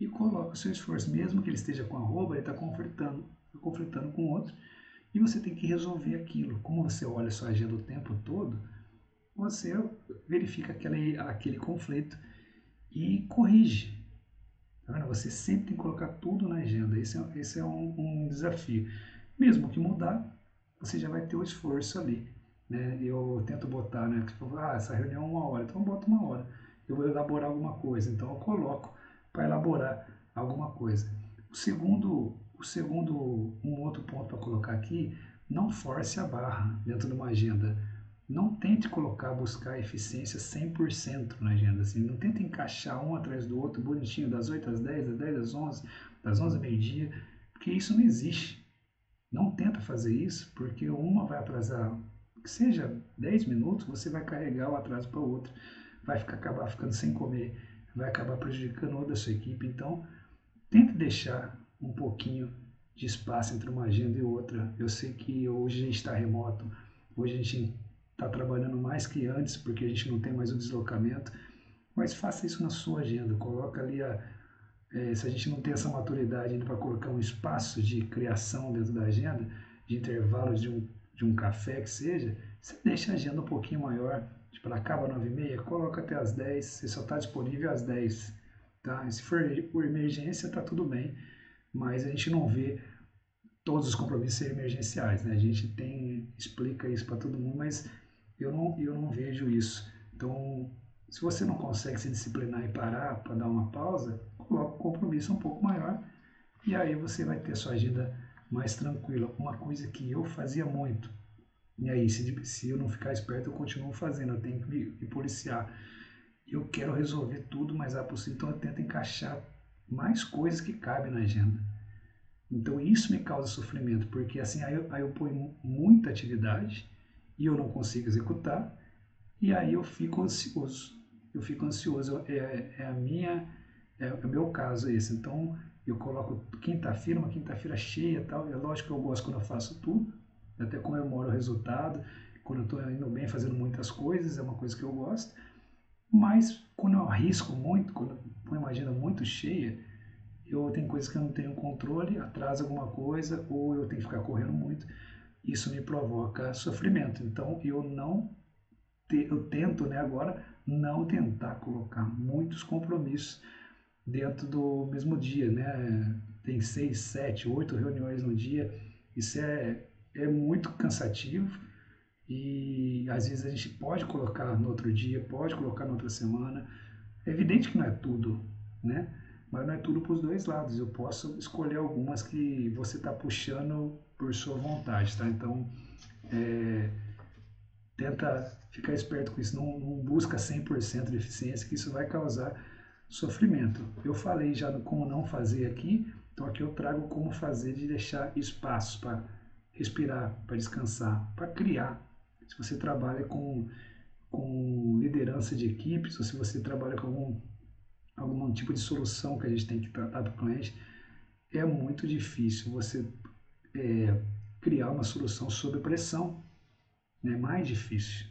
e coloca o seu esforço. Mesmo que ele esteja com arroba, ele está conflitando, tá conflitando com outro e você tem que resolver aquilo. Como você olha sua agenda o tempo todo, você verifica aquele, aquele conflito e corrige. Tá você sempre tem que colocar tudo na agenda. Esse é, esse é um, um desafio. Mesmo que mudar, você já vai ter o esforço ali. Né? Eu tento botar, né? Tipo, ah, essa reunião é uma hora, então eu boto uma hora. Eu vou elaborar alguma coisa, então eu coloco para elaborar alguma coisa. O segundo, o segundo, um outro ponto para colocar aqui, não force a barra dentro de uma agenda. Não tente colocar, buscar eficiência 100% na agenda. Assim. Não tente encaixar um atrás do outro, bonitinho, das 8 às 10, das 10 às 11, das 11 ao meio-dia, porque isso não existe. Não tenta fazer isso, porque uma vai atrasar que seja 10 minutos, você vai carregar o atraso para outro, vai ficar, acabar ficando sem comer, vai acabar prejudicando outra sua equipe. Então, tente deixar um pouquinho de espaço entre uma agenda e outra. Eu sei que hoje a gente está remoto, hoje a gente está trabalhando mais que antes, porque a gente não tem mais o deslocamento, mas faça isso na sua agenda, coloca ali a, é, se a gente não tem essa maturidade ainda para colocar um espaço de criação dentro da agenda, de intervalo de um de um café que seja, você deixa a agenda um pouquinho maior, tipo, ela acaba às 9h30, coloca até às 10 você só está disponível às 10 tá? Se for por emergência, tá tudo bem, mas a gente não vê todos os compromissos emergenciais, né? A gente tem, explica isso para todo mundo, mas eu não, eu não vejo isso. Então, se você não consegue se disciplinar e parar para dar uma pausa, coloca o compromisso um pouco maior e aí você vai ter sua agenda mais tranquila. Uma coisa que eu fazia muito. E aí, se, se eu não ficar esperto, eu continuo fazendo, eu tenho que me, me policiar. Eu quero resolver tudo o mais rápido possível, então eu tento encaixar mais coisas que cabem na agenda. Então isso me causa sofrimento, porque assim aí eu, aí eu ponho muita atividade e eu não consigo executar, e aí eu fico ansioso. Eu fico ansioso, é, é a minha, é, é o meu caso esse. Então eu coloco quinta-feira, uma quinta-feira cheia tal. É lógico que eu gosto quando eu faço tudo, até comemoro o resultado, quando eu estou indo bem fazendo muitas coisas, é uma coisa que eu gosto. Mas quando eu arrisco muito, quando eu uma agenda muito cheia, eu tenho coisas que eu não tenho controle, atrasa alguma coisa, ou eu tenho que ficar correndo muito. Isso me provoca sofrimento. Então eu não eu tento, né, agora não tentar colocar muitos compromissos dentro do mesmo dia, né? Tem seis, sete, oito reuniões no dia. Isso é, é muito cansativo e às vezes a gente pode colocar no outro dia, pode colocar na outra semana. É evidente que não é tudo, né? Mas não é tudo para os dois lados. Eu posso escolher algumas que você está puxando por sua vontade, tá? Então, é, tenta ficar esperto com isso. Não, não busca 100% de eficiência, que isso vai causar sofrimento. Eu falei já no como não fazer aqui, então aqui eu trago como fazer de deixar espaço para respirar, para descansar, para criar. Se você trabalha com, com liderança de equipes, ou se você trabalha com algum, algum tipo de solução que a gente tem que tratar para o cliente, é muito difícil você é, criar uma solução sob pressão. É né? mais difícil.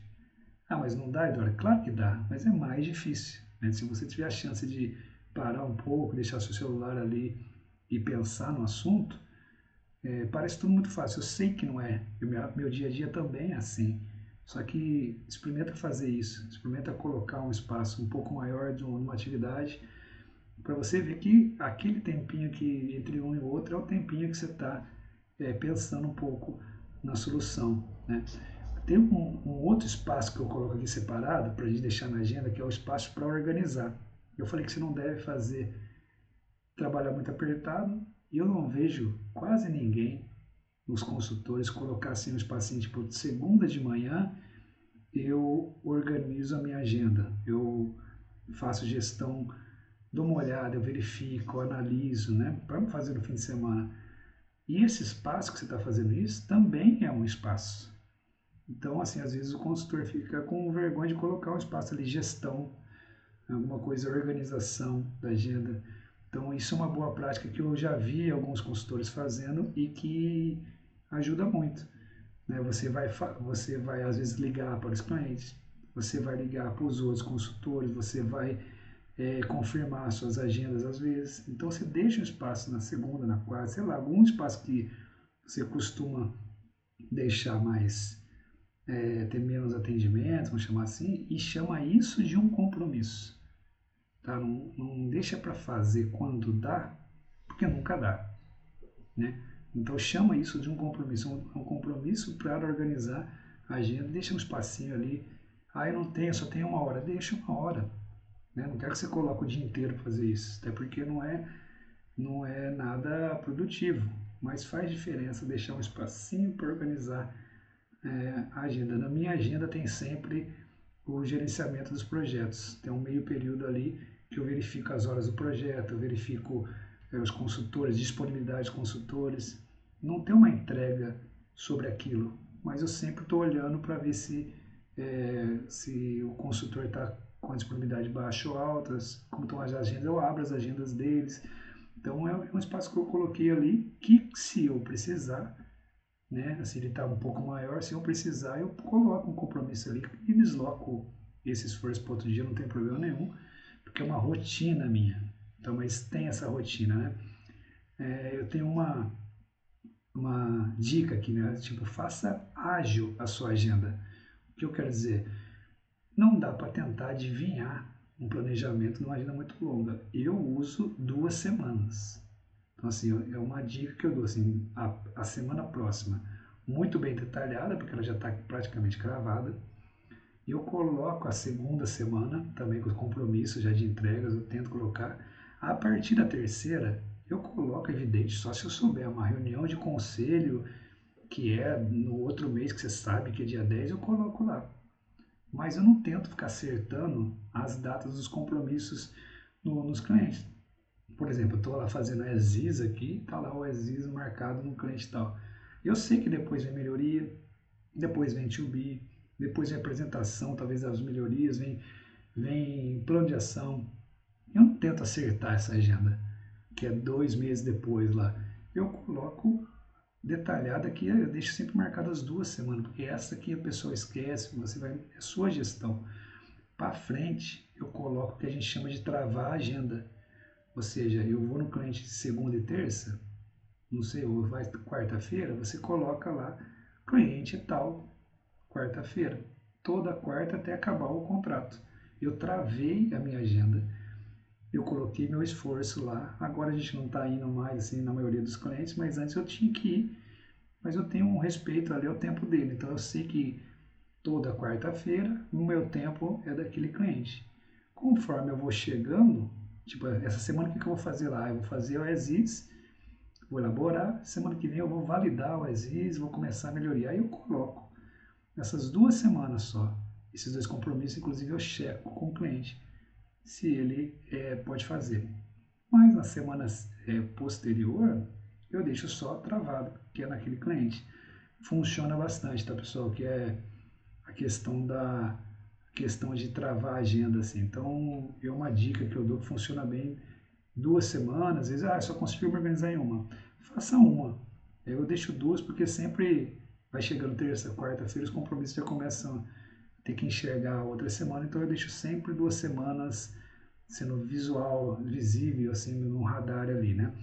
Ah, mas não dá, Eduardo? Claro que dá, mas é mais difícil. Né? Se você tiver a chance de parar um pouco, deixar seu celular ali e pensar no assunto, é, parece tudo muito fácil. Eu sei que não é. Meu, meu dia a dia também é assim. Só que experimenta fazer isso. Experimenta colocar um espaço um pouco maior de uma atividade para você ver que aquele tempinho que entre um e outro é o tempinho que você está é, pensando um pouco na solução. Né? Tem um, um, outro espaço que eu coloco aqui separado para a gente deixar na agenda, que é o espaço para organizar. Eu falei que você não deve fazer trabalhar muito apertado e eu não vejo quase ninguém nos consultores colocar assim um espacinho tipo de segunda de manhã eu organizo a minha agenda, eu faço gestão, dou uma olhada, eu verifico, analiso, né, para fazer no fim de semana. E esse espaço que você está fazendo isso também é um espaço. Então, assim, às vezes o consultor fica com vergonha de colocar um espaço ali, gestão, alguma coisa, organização da agenda. Então, isso é uma boa prática que eu já vi alguns consultores fazendo e que ajuda muito. Né? Você, vai, você vai, às vezes, ligar para os clientes, você vai ligar para os outros consultores, você vai é, confirmar suas agendas às vezes. Então, você deixa um espaço na segunda, na quarta, sei lá, algum espaço que você costuma deixar mais é, ter menos atendimentos, vamos chamar assim, e chama isso de um compromisso. Tá? Não, não deixa para fazer quando dá, porque nunca dá. Né? Então chama isso de um compromisso, um, um compromisso para organizar a agenda, deixa um espacinho ali. Ah, eu não tenho, só tenho uma hora. Deixa uma hora. Né? Não quero que você coloque o dia inteiro para fazer isso, até porque não é, não é nada produtivo, mas faz diferença deixar um espacinho para organizar é, agenda. Na minha agenda tem sempre o gerenciamento dos projetos. Tem um meio período ali que eu verifico as horas do projeto, eu verifico é, os consultores, disponibilidade de consultores. Não tem uma entrega sobre aquilo, mas eu sempre estou olhando para ver se, é, se o consultor está com a disponibilidade baixa ou alta, como estão as agendas, eu abro as agendas deles. Então é um espaço que eu coloquei ali que se eu precisar, né? Assim, ele está um pouco maior, se eu precisar, eu coloco um compromisso ali e desloco esse esforço para outro dia, não tem problema nenhum, porque é uma rotina minha. Então, mas tem essa rotina, né? É, eu tenho uma, uma dica aqui, né? Tipo, faça ágil a sua agenda. O que eu quero dizer? Não dá para tentar adivinhar um planejamento numa agenda muito longa. Eu uso duas semanas. Então, assim, é uma dica que eu dou, assim, a, a semana próxima, muito bem detalhada, porque ela já está praticamente gravada. E eu coloco a segunda semana, também com compromisso já de entregas, eu tento colocar. A partir da terceira, eu coloco, evidente, só se eu souber uma reunião de conselho, que é no outro mês, que você sabe que é dia 10, eu coloco lá. Mas eu não tento ficar acertando as datas dos compromissos no, nos clientes. Por exemplo, eu estou lá fazendo ESIS aqui, está lá o ESIS marcado no cliente tal. Eu sei que depois vem melhoria, depois vem 2B, depois vem apresentação, talvez das melhorias, vem, vem plano de ação. Eu não tento acertar essa agenda, que é dois meses depois lá. Eu coloco detalhada aqui, eu deixo sempre marcado as duas semanas, porque essa aqui a pessoa esquece, você vai, é sua gestão. Para frente, eu coloco o que a gente chama de travar a agenda. Ou seja, eu vou no cliente segunda e terça, não sei, ou vai quarta-feira, você coloca lá cliente tal, quarta-feira. Toda quarta até acabar o contrato. Eu travei a minha agenda, eu coloquei meu esforço lá. Agora a gente não está indo mais assim na maioria dos clientes, mas antes eu tinha que ir. Mas eu tenho um respeito ali ao tempo dele. Então eu sei que toda quarta-feira o meu tempo é daquele cliente. Conforme eu vou chegando, Tipo, essa semana o que, eu vou fazer lá? Eu vou fazer o ESIS, vou elaborar, semana que vem eu vou validar o ESIS, vou começar a melhorar. Aí eu coloco essas duas semanas só, esses dois compromissos, inclusive eu checo com o cliente se ele é, pode fazer. Mas na semana é, posterior, eu deixo só travado, que é naquele cliente. Funciona bastante, tá pessoal? Que é a questão da questão de travar a agenda assim. Então, é uma dica que eu dou que funciona bem duas semanas, às vezes, ah, só consigo me organizar em uma. Faça uma. Eu deixo duas porque sempre vai chegando terça, quarta-feira, os compromissos já começam a ter que enxergar a outra semana, então eu deixo sempre duas semanas sendo visual, visível, assim, no radar ali, né?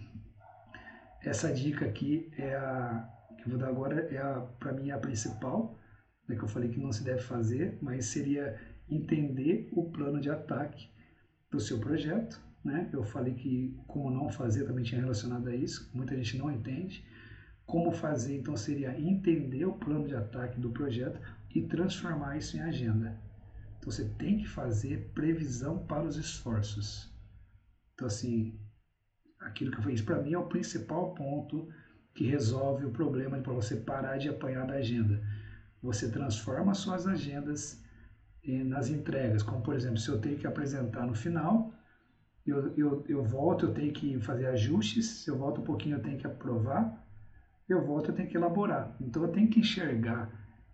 Essa dica aqui é a que eu vou dar agora é para mim é a principal, né, que eu falei que não se deve fazer, mas seria entender o plano de ataque do seu projeto, né? Eu falei que como não fazer também tinha relacionado a isso, muita gente não entende. Como fazer, então, seria entender o plano de ataque do projeto e transformar isso em agenda. Então, você tem que fazer previsão para os esforços. Então, assim, aquilo que eu fiz para mim é o principal ponto que resolve o problema para você parar de apanhar da agenda. Você transforma suas agendas eh, nas entregas, como por exemplo, se eu tenho que apresentar no final, eu, eu, eu volto, eu tenho que fazer ajustes, se eu volto um pouquinho, eu tenho que aprovar, eu volto, eu tenho que elaborar. Então, eu tenho que enxergar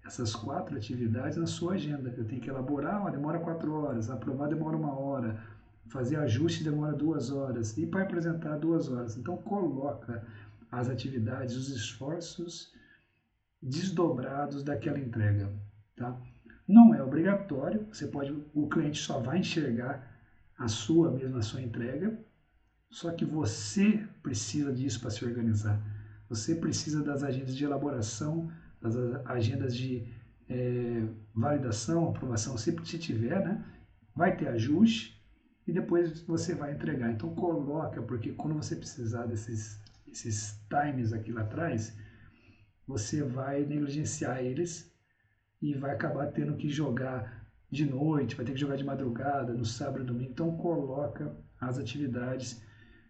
essas quatro atividades na sua agenda. Eu tenho que elaborar, ó, demora quatro horas, aprovar demora uma hora, fazer ajuste demora duas horas e para apresentar duas horas. Então, coloca as atividades, os esforços desdobrados daquela entrega, tá? Não é obrigatório, você pode, o cliente só vai enxergar a sua mesma sua entrega, só que você precisa disso para se organizar. Você precisa das agendas de elaboração, das agendas de é, validação, aprovação, se, se tiver, né? Vai ter ajuste e depois você vai entregar. Então coloca, porque quando você precisar desses esses times aqui lá atrás, você vai negligenciar eles e vai acabar tendo que jogar de noite, vai ter que jogar de madrugada, no sábado e domingo. Então coloca as atividades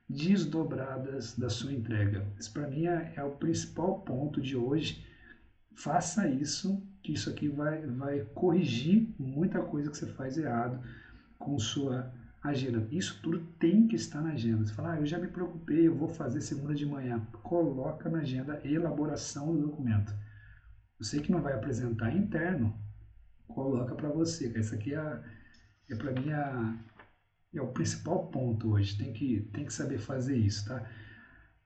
desdobradas da sua entrega. Isso para mim é, é, o principal ponto de hoje. Faça isso, que isso aqui vai, vai corrigir muita coisa que você faz errado com sua agenda. Isso tudo tem que estar na agenda. Você fala, ah, eu já me preocupei, eu vou fazer segunda de manhã. Coloca na agenda elaboração do documento. Eu sei que não vai apresentar interno, coloca para você. Isso aqui é, é para mim a, é o principal ponto hoje. Tem que, tem que saber fazer isso, tá?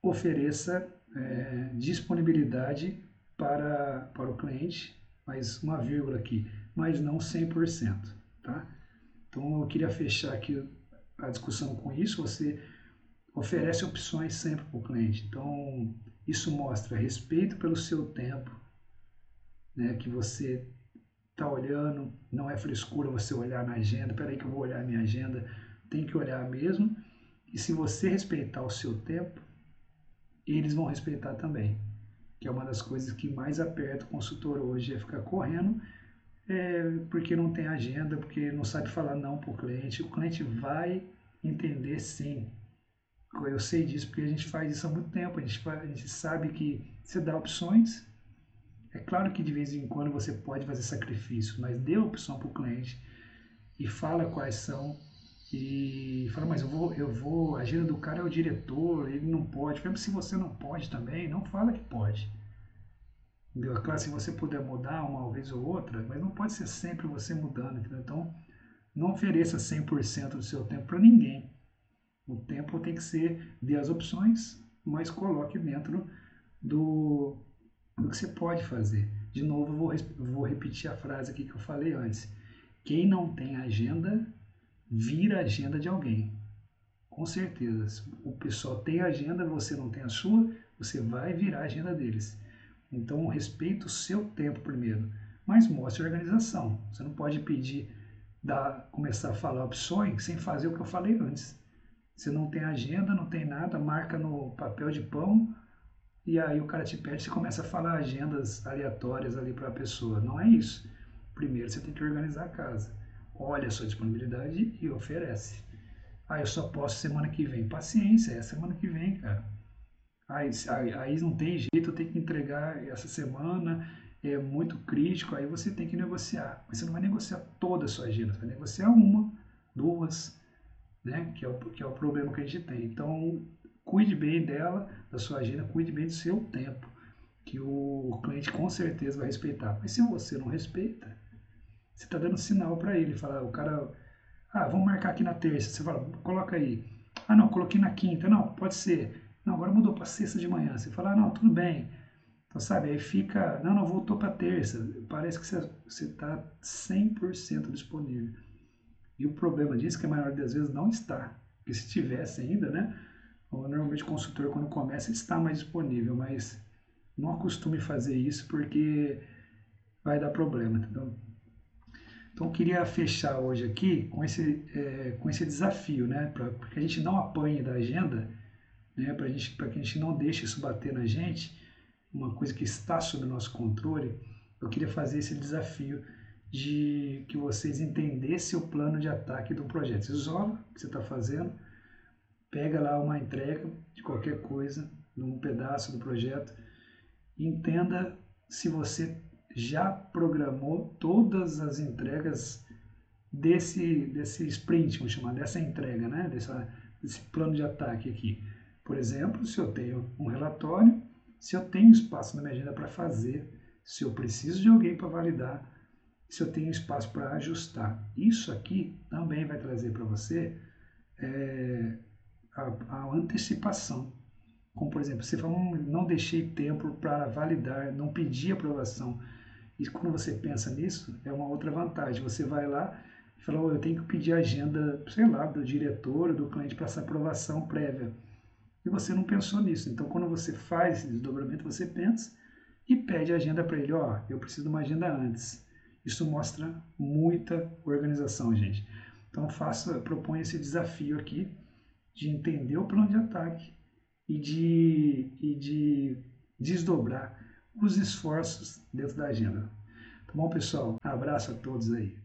Ofereça é, disponibilidade para, para o cliente, mais uma vírgula aqui, mas não 100%, tá? Então eu queria fechar aqui a discussão com isso. Você oferece opções sempre para o cliente. Então isso mostra respeito pelo seu tempo, né, que você está olhando, não é frescura você olhar na agenda, peraí que eu vou olhar minha agenda, tem que olhar mesmo. E se você respeitar o seu tempo, eles vão respeitar também. Que é uma das coisas que mais aperta o consultor hoje, é ficar correndo é, porque não tem agenda, porque não sabe falar não para o cliente. O cliente vai entender sim. Eu sei disso porque a gente faz isso há muito tempo. A gente, a gente sabe que você dá opções. É claro que de vez em quando você pode fazer sacrifício, mas dê opção para o cliente e fala quais são e fala, mas eu vou, eu vou, a agenda do cara é o diretor, ele não pode. Mesmo se você não pode também, não fala que pode. Entendeu? Claro, se você puder mudar uma vez ou outra, mas não pode ser sempre você mudando. Entendeu? Então, não ofereça 100% do seu tempo para ninguém. O tempo tem que ser, dê as opções, mas coloque dentro do, do que você pode fazer. De novo, vou, vou repetir a frase aqui que eu falei antes. Quem não tem agenda, vira agenda de alguém. Com certeza. O pessoal tem agenda, você não tem a sua, você vai virar a agenda deles. Então, respeite o seu tempo primeiro, mas mostre organização. Você não pode pedir, dar, começar a falar opções sem fazer o que eu falei antes. Você não tem agenda, não tem nada, marca no papel de pão e aí o cara te pede, você começa a falar agendas aleatórias ali para a pessoa. Não é isso. Primeiro você tem que organizar a casa. Olha a sua disponibilidade e oferece. Ah, eu só posso semana que vem. Paciência, é semana que vem, cara aí, aí não tem jeito, eu tenho que entregar essa semana, é muito crítico, aí você tem que negociar. Mas você não vai negociar toda a sua agenda, você vai negociar uma, duas, né? Que é o, que é o problema que a gente tem. Então, cuide bem dela, da sua agenda, cuide bem do seu tempo, que o cliente com certeza vai respeitar. Mas se você não respeita, você está dando sinal para ele, fala, o cara, ah, vamos marcar aqui na terça, você fala, coloca aí, Ah, não, coloquei na quinta. Não, pode ser. Não, agora mudou para sexta de manhã. Você fala, ah, não, tudo bem. Então, sabe, aí fica, não, não, voltou para terça. Parece que você está 100% disponível. E o problema disso é que a maioria das vezes não está. Porque se tivesse ainda, né? Normalmente o consultor, quando começa, está mais disponível, mas não acostume fazer isso porque vai dar problema, entendeu? Então eu queria fechar hoje aqui com esse, é, com esse desafio, né? Para que a gente não apanhe da agenda, né? Para que a gente não deixe isso bater na gente, uma coisa que está sob nosso controle, eu queria fazer esse desafio de que vocês entendessem o plano de ataque do projeto. Você isola o que você está fazendo, pega lá uma entrega de qualquer coisa, num pedaço do projeto, entenda se você já programou todas as entregas desse, desse sprint, vamos chamar, dessa entrega, né? Dessa, desse plano de ataque aqui. Por exemplo, se eu tenho um relatório, se eu tenho espaço na minha agenda para fazer, se eu preciso de alguém para validar, se eu tenho espaço para ajustar. Isso aqui também vai trazer para você é, a, a, antecipação. Como, por exemplo, você fala, hum, não deixei tempo para validar, não pedi aprovação. E quando você pensa nisso, é uma outra vantagem. Você vai lá e fala, oh, eu tenho que pedir agenda, sei lá, do diretor, do cliente para essa aprovação prévia. E você não pensou nisso. Então, quando você faz esse desdobramento, você pensa e pede agenda para ele. Ó, oh, eu preciso de uma agenda antes. Isso mostra muita organização, gente. Então, faça, proponha esse desafio aqui de entender o plano de ataque e de, e de desdobrar os esforços dentro da agenda. Tá bom, pessoal? Abraço a todos aí.